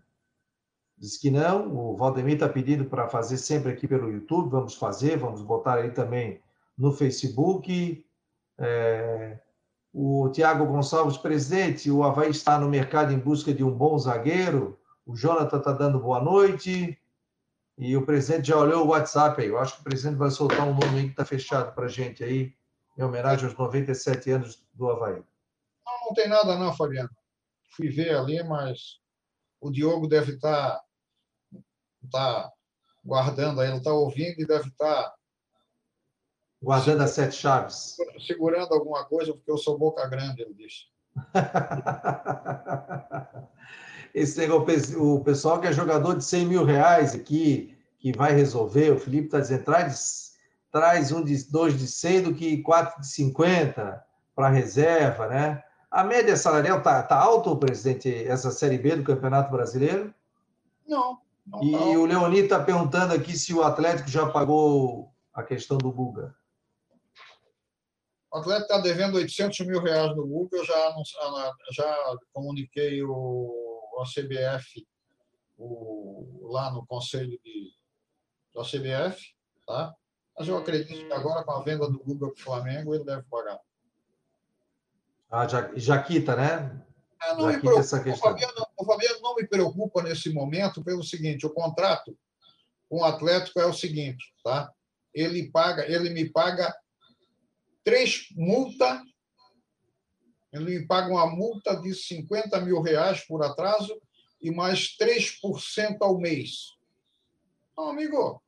diz que não. O Valdemir está pedindo para fazer sempre aqui pelo YouTube. Vamos fazer, vamos botar aí também no Facebook. É, o Tiago Gonçalves, presidente, o Havaí está no mercado em busca de um bom zagueiro. O Jonathan está dando boa noite. E o presidente já olhou o WhatsApp aí. Eu acho que o presidente vai soltar um nome aí que está fechado para a gente aí, em homenagem aos 97 anos do Havaí. Não, não tem nada não, Fabiano. Fui ver ali, mas o Diogo deve estar tá, tá guardando aí, ele está ouvindo e deve estar... Tá guardando as sete chaves. Segurando alguma coisa, porque eu sou boca grande, ele disse. esse negócio, o pessoal que é jogador de 100 mil reais aqui, que vai resolver, o Felipe está dizendo, traz, traz um de dois de 100 do que quatro de 50 para reserva, né? A média salarial está tá alta, presidente, essa Série B do Campeonato Brasileiro? Não. não e tá o Leoni está perguntando aqui se o Atlético já pagou a questão do Guga. O Atlético está devendo 800 mil reais no Guga, eu já, já comuniquei o a CBF o, lá no conselho de, da CBF, tá? Mas eu acredito que agora, com a venda do Google para o Flamengo, ele deve pagar. Ah, já, já quita, né? É, não já me preocupa, essa questão. O Fabiano, o Fabiano não me preocupa nesse momento pelo seguinte: o contrato com o Atlético é o seguinte, tá? Ele paga, ele me paga três multa ele me paga uma multa de 50 mil reais por atraso e mais 3% ao mês. Não, amigo,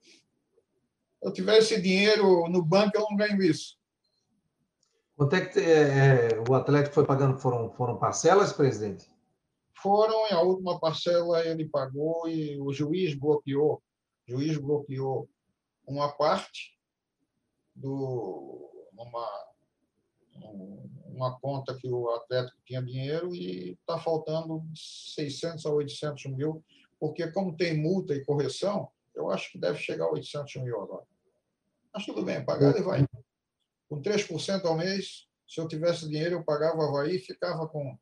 se eu tiver esse dinheiro no banco, eu não ganho isso. Quanto é que é, é, o Atlético foi pagando? Foram, foram parcelas, presidente? Foram, e a última parcela ele pagou e o juiz bloqueou. O juiz bloqueou uma parte do uma uma conta que o Atlético tinha dinheiro e está faltando 600 a 800 mil, porque como tem multa e correção, eu acho que deve chegar a 800 mil agora. Mas tudo bem, pagar ele vai. Com 3% ao mês, se eu tivesse dinheiro, eu pagava o Havaí e ficava com,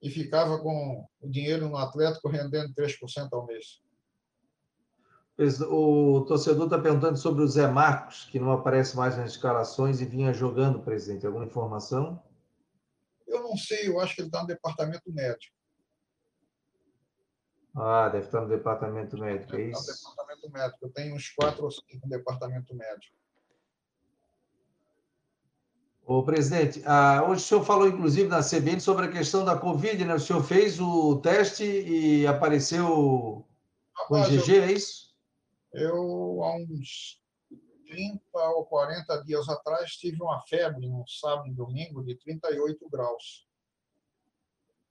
e ficava com o dinheiro no Atlético rendendo 3% ao mês. O torcedor está perguntando sobre o Zé Marcos, que não aparece mais nas escalações e vinha jogando, presidente. Alguma informação? Eu não sei, eu acho que ele está no departamento médico. Ah, deve estar no departamento médico, deve é isso? No departamento médico. Eu tenho uns quatro ou cinco no departamento médico. Ô, presidente, ah, hoje o senhor falou, inclusive, na CBN sobre a questão da Covid, né? O senhor fez o teste e apareceu com IgG, é isso? Eu, há uns 30 ou 40 dias atrás, tive uma febre no sábado e domingo de 38 graus.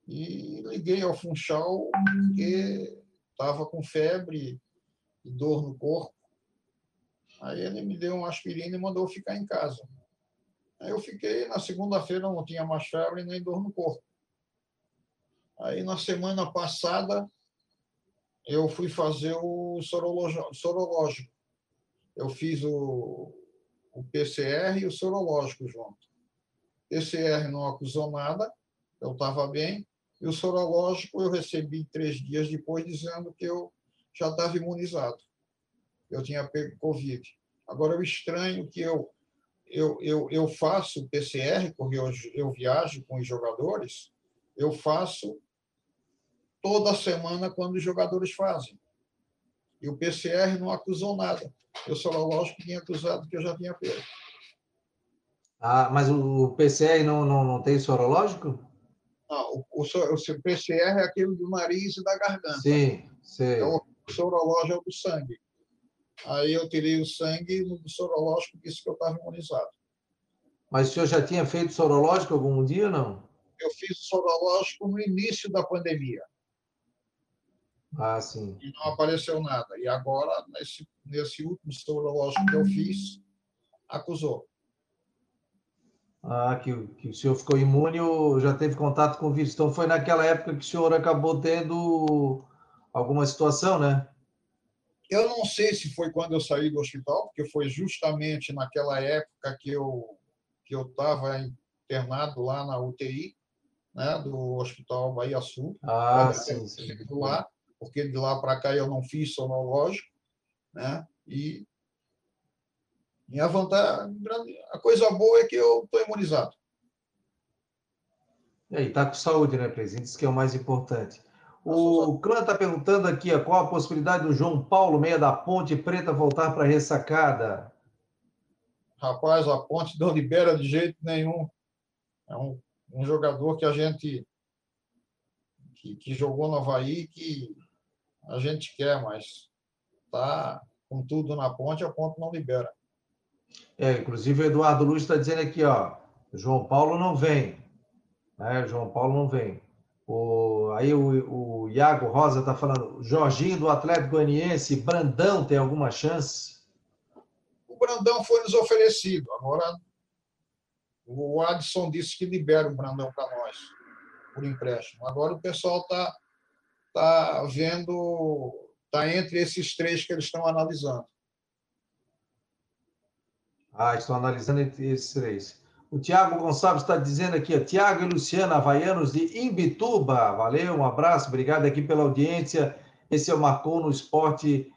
E liguei ao Funchal porque estava com febre e dor no corpo. Aí ele me deu uma aspirina e mandou ficar em casa. Aí eu fiquei, na segunda-feira não tinha mais febre nem dor no corpo. Aí na semana passada eu fui fazer o sorológico. Eu fiz o, o PCR e o sorológico junto. PCR não acusou nada, eu estava bem, e o sorológico eu recebi três dias depois dizendo que eu já estava imunizado. Eu tinha pego Covid. Agora, o estranho que eu, eu, eu, eu faço PCR, porque eu, eu viajo com os jogadores, eu faço toda semana quando os jogadores fazem. E o PCR não acusou nada. Eu só, lógico, tinha acusado que eu já tinha pego. Ah, mas o PCR não, não, não tem sorológico? Não, o, o, o PCR é aquele do nariz e da garganta. Sim, sim. Então, o sorológico é o do sangue. Aí eu tirei o sangue no sorológico disse que eu estava imunizado. Mas o senhor já tinha feito sorológico algum dia não? Eu fiz sorológico no início da pandemia. Ah, sim. E não apareceu nada. E agora, nesse, nesse último sorológico que eu fiz, acusou. Ah, que, que o senhor ficou imune ou já teve contato com o vírus. Então, foi naquela época que o senhor acabou tendo alguma situação, né? Eu não sei se foi quando eu saí do hospital, porque foi justamente naquela época que eu que eu estava internado lá na UTI, né, do Hospital Bahia Sul. Ah, sim, sim. Lá, porque de lá para cá eu não fiz sonológico, né? E minha vantagem, a coisa boa é que eu estou imunizado. E aí, está com saúde, né, presidente? Isso que é o mais importante. O Clã está perguntando aqui qual a possibilidade do João Paulo, meia da Ponte Preta, voltar para a ressacada. Rapaz, a Ponte não libera de jeito nenhum. É um, um jogador que a gente que, que, jogou no Havaí que a gente quer, mas tá com tudo na ponte, a ponte não libera. É, inclusive o Eduardo Luz está dizendo aqui, ó, João Paulo não vem. Né? João Paulo não vem. O, aí o, o Iago Rosa está falando, Jorginho do Atlético Goianiense, Brandão tem alguma chance? O Brandão foi nos oferecido. Agora o Adson disse que libera o Brandão para nós, por empréstimo. Agora o pessoal está tá vendo, está entre esses três que eles estão analisando. Ah, estão analisando entre esses três. O Tiago Gonçalves está dizendo aqui, Tiago e Luciana Havaianos de Imbituba. Valeu, um abraço, obrigado aqui pela audiência. Esse é o Marcou no Esporte.com.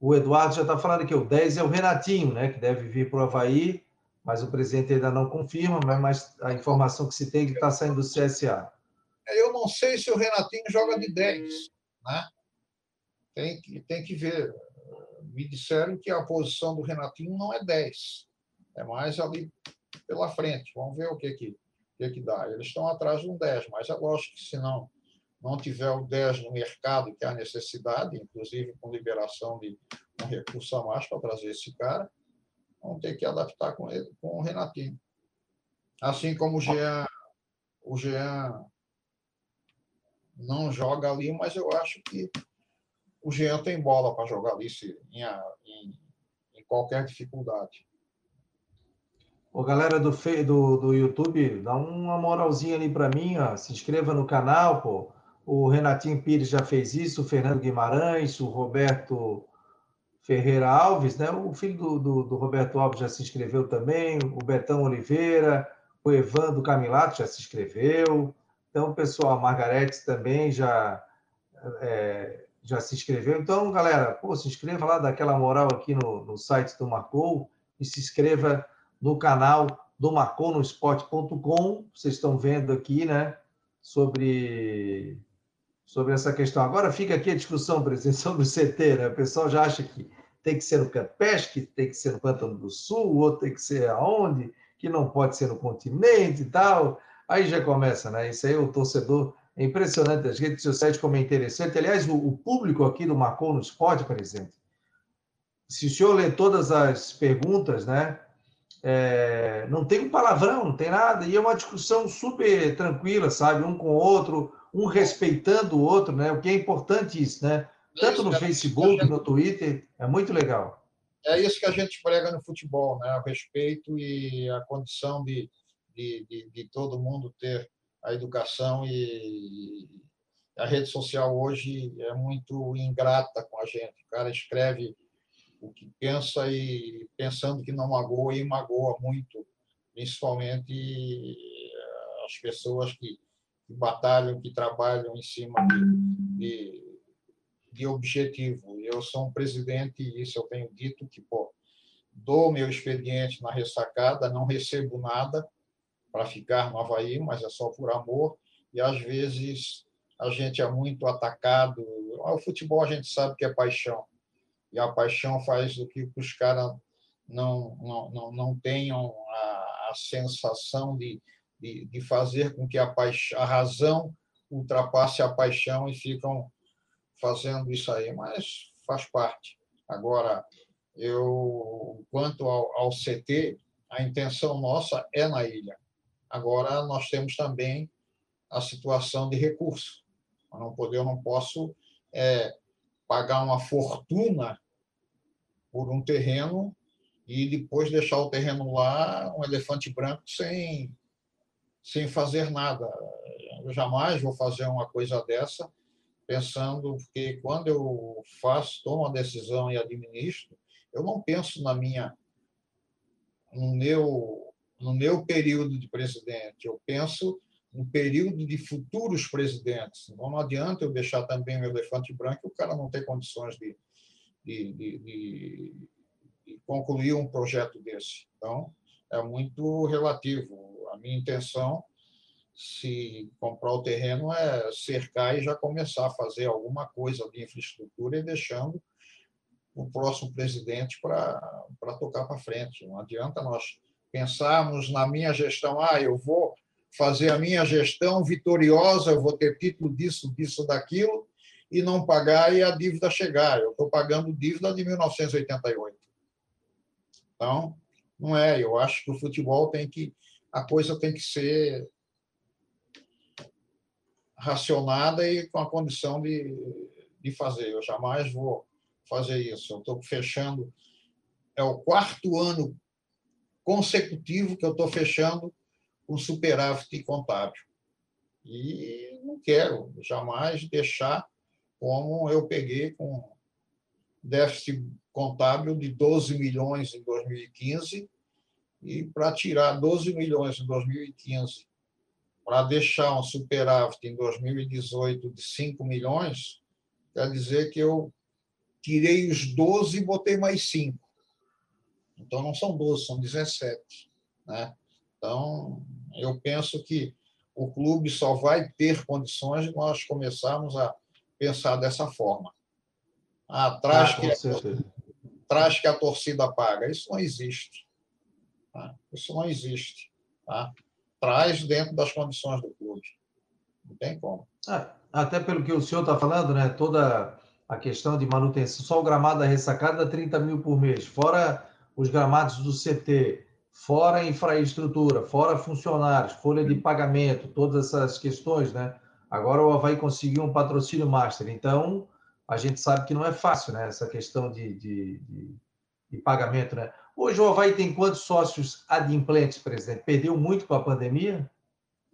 O Eduardo já está falando aqui, o 10 é o Renatinho, né? Que deve vir para o Havaí, mas o presidente ainda não confirma, mas a informação que se tem é que está saindo do CSA. Eu não sei se o Renatinho joga de 10, né? Tem que, tem que ver me disseram que a posição do Renatinho não é 10, é mais ali pela frente. Vamos ver o que que, que, que dá. Eles estão atrás de um 10, mas é lógico que se não, não tiver o 10 no mercado, que há necessidade, inclusive com liberação de um recurso a mais para trazer esse cara, vão ter que adaptar com ele, com o Renatinho. Assim como o Jean, o Jean não joga ali, mas eu acho que o Jean tem bola para jogar ali se, em, em, em, qualquer dificuldade. Ô, galera do, do, do YouTube, dá uma moralzinha ali para mim, ó. se inscreva no canal, pô. O Renatinho Pires já fez isso, o Fernando Guimarães, o Roberto Ferreira Alves, né? O filho do, do, do Roberto Alves já se inscreveu também, o Betão Oliveira, o Evandro Camilato já se inscreveu. Então, pessoal, a Margarete também já é, já se inscreveu. Então, galera, pô, se inscreva lá, dá aquela moral aqui no, no site do Marcou e se inscreva no canal do Marcou no esporte.com. Vocês estão vendo aqui, né, sobre, sobre essa questão. Agora fica aqui a discussão, presidente, sobre o CT, né? O pessoal já acha que tem que ser no Campeche, que tem que ser no Pântano do Sul, o outro tem que ser aonde, que não pode ser no continente e tal. Aí já começa, né? Isso aí o torcedor é impressionante as redes sociais como é interessante. Aliás, o, o público aqui do Marcou no Esporte, presidente, se o senhor lê todas as perguntas, né? É, não tem um palavrão, não tem nada, e é uma discussão super tranquila, sabe? Um com o outro, um respeitando o outro, né? O que é importante isso, né? Tanto no Facebook, no Twitter, é muito legal. É isso que a gente prega no futebol, né? O respeito e a condição de, de, de, de todo mundo ter a educação e a rede social hoje é muito ingrata com a gente. O cara escreve o que pensa e pensando que não magoa e magoa muito, principalmente as pessoas que, que batalham, que trabalham em cima de, de, de objetivo. Eu sou um presidente e isso eu tenho dito que pô, dou meu expediente na ressacada, não recebo nada, para ficar no Havaí, mas é só por amor. E às vezes a gente é muito atacado. O futebol a gente sabe que é paixão. E a paixão faz o que os caras não, não, não, não tenham a, a sensação de, de, de, fazer com que a, paixão, a razão ultrapasse a paixão e ficam fazendo isso aí. Mas faz parte. Agora, eu, quanto ao, ao CT, a intenção nossa é na ilha. Agora, nós temos também a situação de recurso. Eu não, poder, eu não posso é, pagar uma fortuna por um terreno e depois deixar o terreno lá, um elefante branco, sem, sem fazer nada. Eu jamais vou fazer uma coisa dessa pensando que quando eu faço, tomo uma decisão e administro, eu não penso na minha no meu no meu período de presidente, eu penso no período de futuros presidentes. Não adianta eu deixar também o elefante branco, o cara não tem condições de, de, de, de concluir um projeto desse. Então, é muito relativo. A minha intenção se comprar o terreno é cercar e já começar a fazer alguma coisa de infraestrutura e deixando o próximo presidente para tocar para frente. Não adianta nós pensarmos na minha gestão, ah, eu vou fazer a minha gestão vitoriosa, eu vou ter título disso, disso, daquilo, e não pagar e a dívida chegar. Eu estou pagando dívida de 1988. Então, não é. Eu acho que o futebol tem que. A coisa tem que ser racionada e com a condição de, de fazer. Eu jamais vou fazer isso. Eu estou fechando. É o quarto ano consecutivo que eu estou fechando o superávit contábil. E não quero jamais deixar como eu peguei com déficit contábil de 12 milhões em 2015 e para tirar 12 milhões em 2015 para deixar um superávit em 2018 de 5 milhões, quer dizer que eu tirei os 12 e botei mais 5. Então, não são 12, são 17. Né? Então, eu penso que o clube só vai ter condições de nós começarmos a pensar dessa forma. Ah, traz, ah, que, a, traz que a torcida paga. Isso não existe. Tá? Isso não existe. Tá? traz dentro das condições do clube. Não tem como. É, até pelo que o senhor está falando, né? Toda a questão de manutenção, só o gramado da ressacada dá 30 mil por mês, fora os gramados do CT, fora infraestrutura, fora funcionários, folha de pagamento, todas essas questões, né? Agora o Havaí conseguiu um patrocínio master, então a gente sabe que não é fácil, né? Essa questão de, de, de, de pagamento, né? Hoje o Havaí tem quantos sócios adimplentes, presidente? Perdeu muito com a pandemia?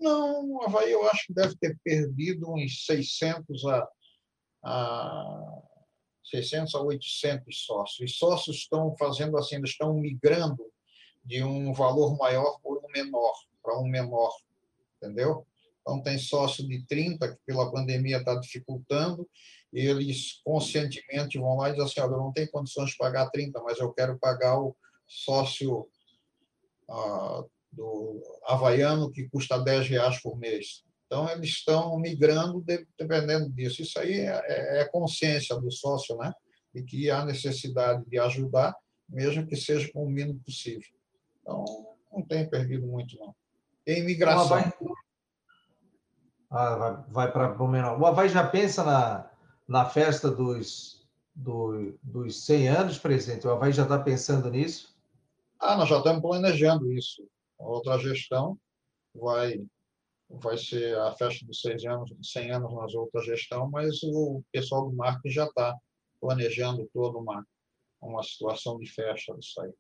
Não, o Havaí eu acho que deve ter perdido uns 600 a, a 600 a 800 sócios. E sócios estão fazendo assim, estão migrando de um valor maior por um menor, para um menor, entendeu? Então, tem sócio de 30, que pela pandemia está dificultando, e eles conscientemente vão lá e dizem assim: Olha, eu não tenho condições de pagar 30, mas eu quero pagar o, sócio ah, do havaiano que custa 10 reais por mês. Então, eles estão migrando dependendo disso. Isso aí é, é, é consciência do sócio, né? E que há necessidade de ajudar, mesmo que seja com o mínimo possível. Então, não tem perdido muito, não. Tem imigração. Vai, ah, vai, vai para Blumenau. O Havaí já pensa na, na festa dos, do, dos 100 anos, presidente? O Havaí já está pensando nisso? Ah, nós já estamos planejando isso. Outra gestão vai vai ser a festa dos 100 anos, 100 anos nas outras gestão, mas o pessoal do marketing já está planejando toda uma, uma situação de festa disso aí.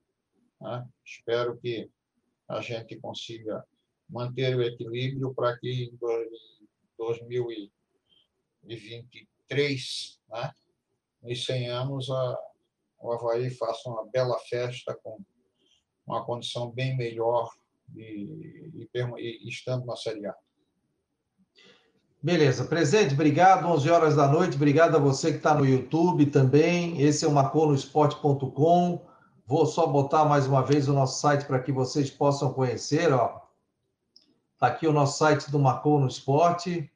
Né? Espero que a gente consiga manter o equilíbrio para que em 2023, né, nos 100 anos, a, o Havaí faça uma bela festa com uma condição bem melhor e, e, e estando na Série A. Beleza, presente, obrigado. 11 horas da noite, obrigado a você que está no YouTube também. Esse é o maconosport.com. Vou só botar mais uma vez o nosso site para que vocês possam conhecer. Ó. Tá aqui o nosso site do Esporte,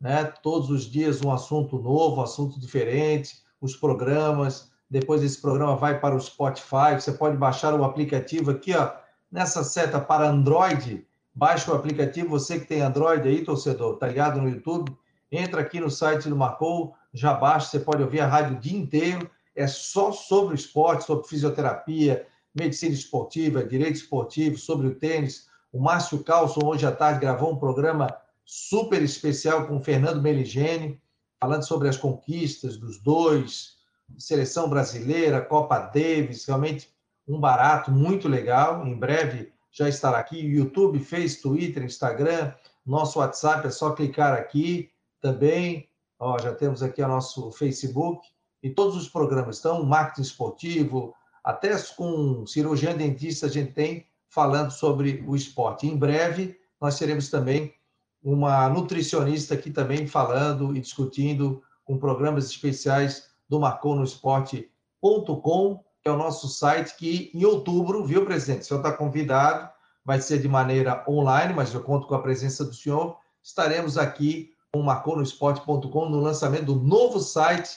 né? Todos os dias um assunto novo, um assunto diferente, os programas, depois esse programa vai para o Spotify. Você pode baixar o aplicativo aqui, ó, nessa seta para Android. Baixa o aplicativo, você que tem Android aí, torcedor, tá ligado no YouTube? Entra aqui no site do Marcou, já baixa, você pode ouvir a rádio o dia inteiro. É só sobre esporte, sobre fisioterapia, medicina esportiva, direito esportivo, sobre o tênis. O Márcio Calço, hoje à tarde, gravou um programa super especial com o Fernando Meligeni, falando sobre as conquistas dos dois, seleção brasileira, Copa Davis, realmente um barato muito legal. Em breve já estará aqui. YouTube, Face, Twitter, Instagram, nosso WhatsApp, é só clicar aqui também. Ó, já temos aqui o nosso Facebook e todos os programas estão, marketing esportivo, até com cirurgião dentista a gente tem falando sobre o esporte. Em breve nós teremos também uma nutricionista aqui também falando e discutindo com programas especiais do marconosport.com, que é o nosso site que em outubro, viu, presidente? O senhor está convidado, vai ser de maneira online, mas eu conto com a presença do senhor. Estaremos aqui com marconosport.com no lançamento do novo site.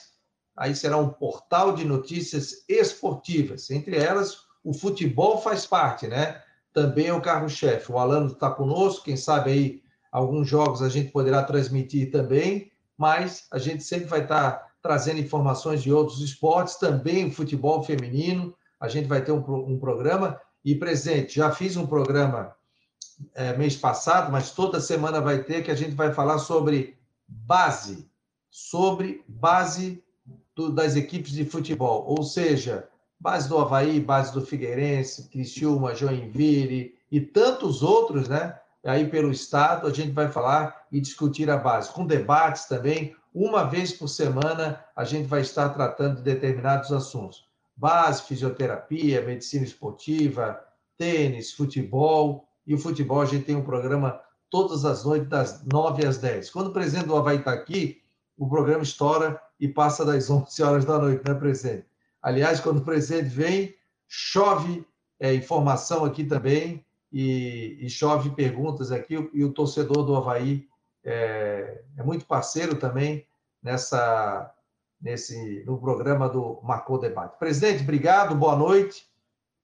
Aí será um portal de notícias esportivas, entre elas o futebol faz parte, né? Também é o carro-chefe. O Alano está conosco, quem sabe aí alguns jogos a gente poderá transmitir também, mas a gente sempre vai estar trazendo informações de outros esportes, também futebol feminino. A gente vai ter um, um programa. E, presente, já fiz um programa é, mês passado, mas toda semana vai ter, que a gente vai falar sobre base, sobre base do, das equipes de futebol, ou seja, base do Havaí, base do Figueirense, Criciúma, Joinville e tantos outros, né? Aí pelo Estado, a gente vai falar e discutir a base, com debates também, uma vez por semana, a gente vai estar tratando de determinados assuntos. Base, fisioterapia, medicina esportiva, tênis, futebol. E o futebol, a gente tem um programa todas as noites, das 9 às 10. Quando o presidente do Havaí está aqui, o programa estoura e passa das 11 horas da noite, né, presidente? Aliás, quando o presidente vem, chove é, informação aqui também e, e, chove perguntas aqui. E o torcedor do Havaí é, é muito parceiro também nessa, nesse, no programa do Marcou Debate. Presidente, obrigado, boa noite.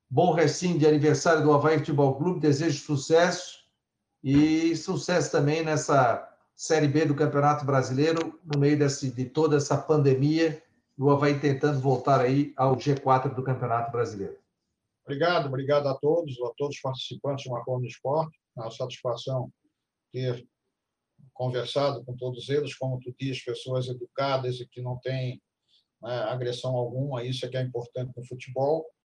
Bom recinto de aniversário do Havaí Futebol Clube, desejo sucesso e sucesso também nessa Série B do Campeonato Brasileiro, no meio desse, de toda essa pandemia, o Havaí tentando voltar aí ao G4 do Campeonato Brasileiro. Obrigado, obrigado a todos, a todos os participantes do Marcou no Esporte. É uma satisfação ter conversado com todos eles, como tu diz, pessoas educadas e que não têm né, agressão alguma, isso é que é importante no futebol.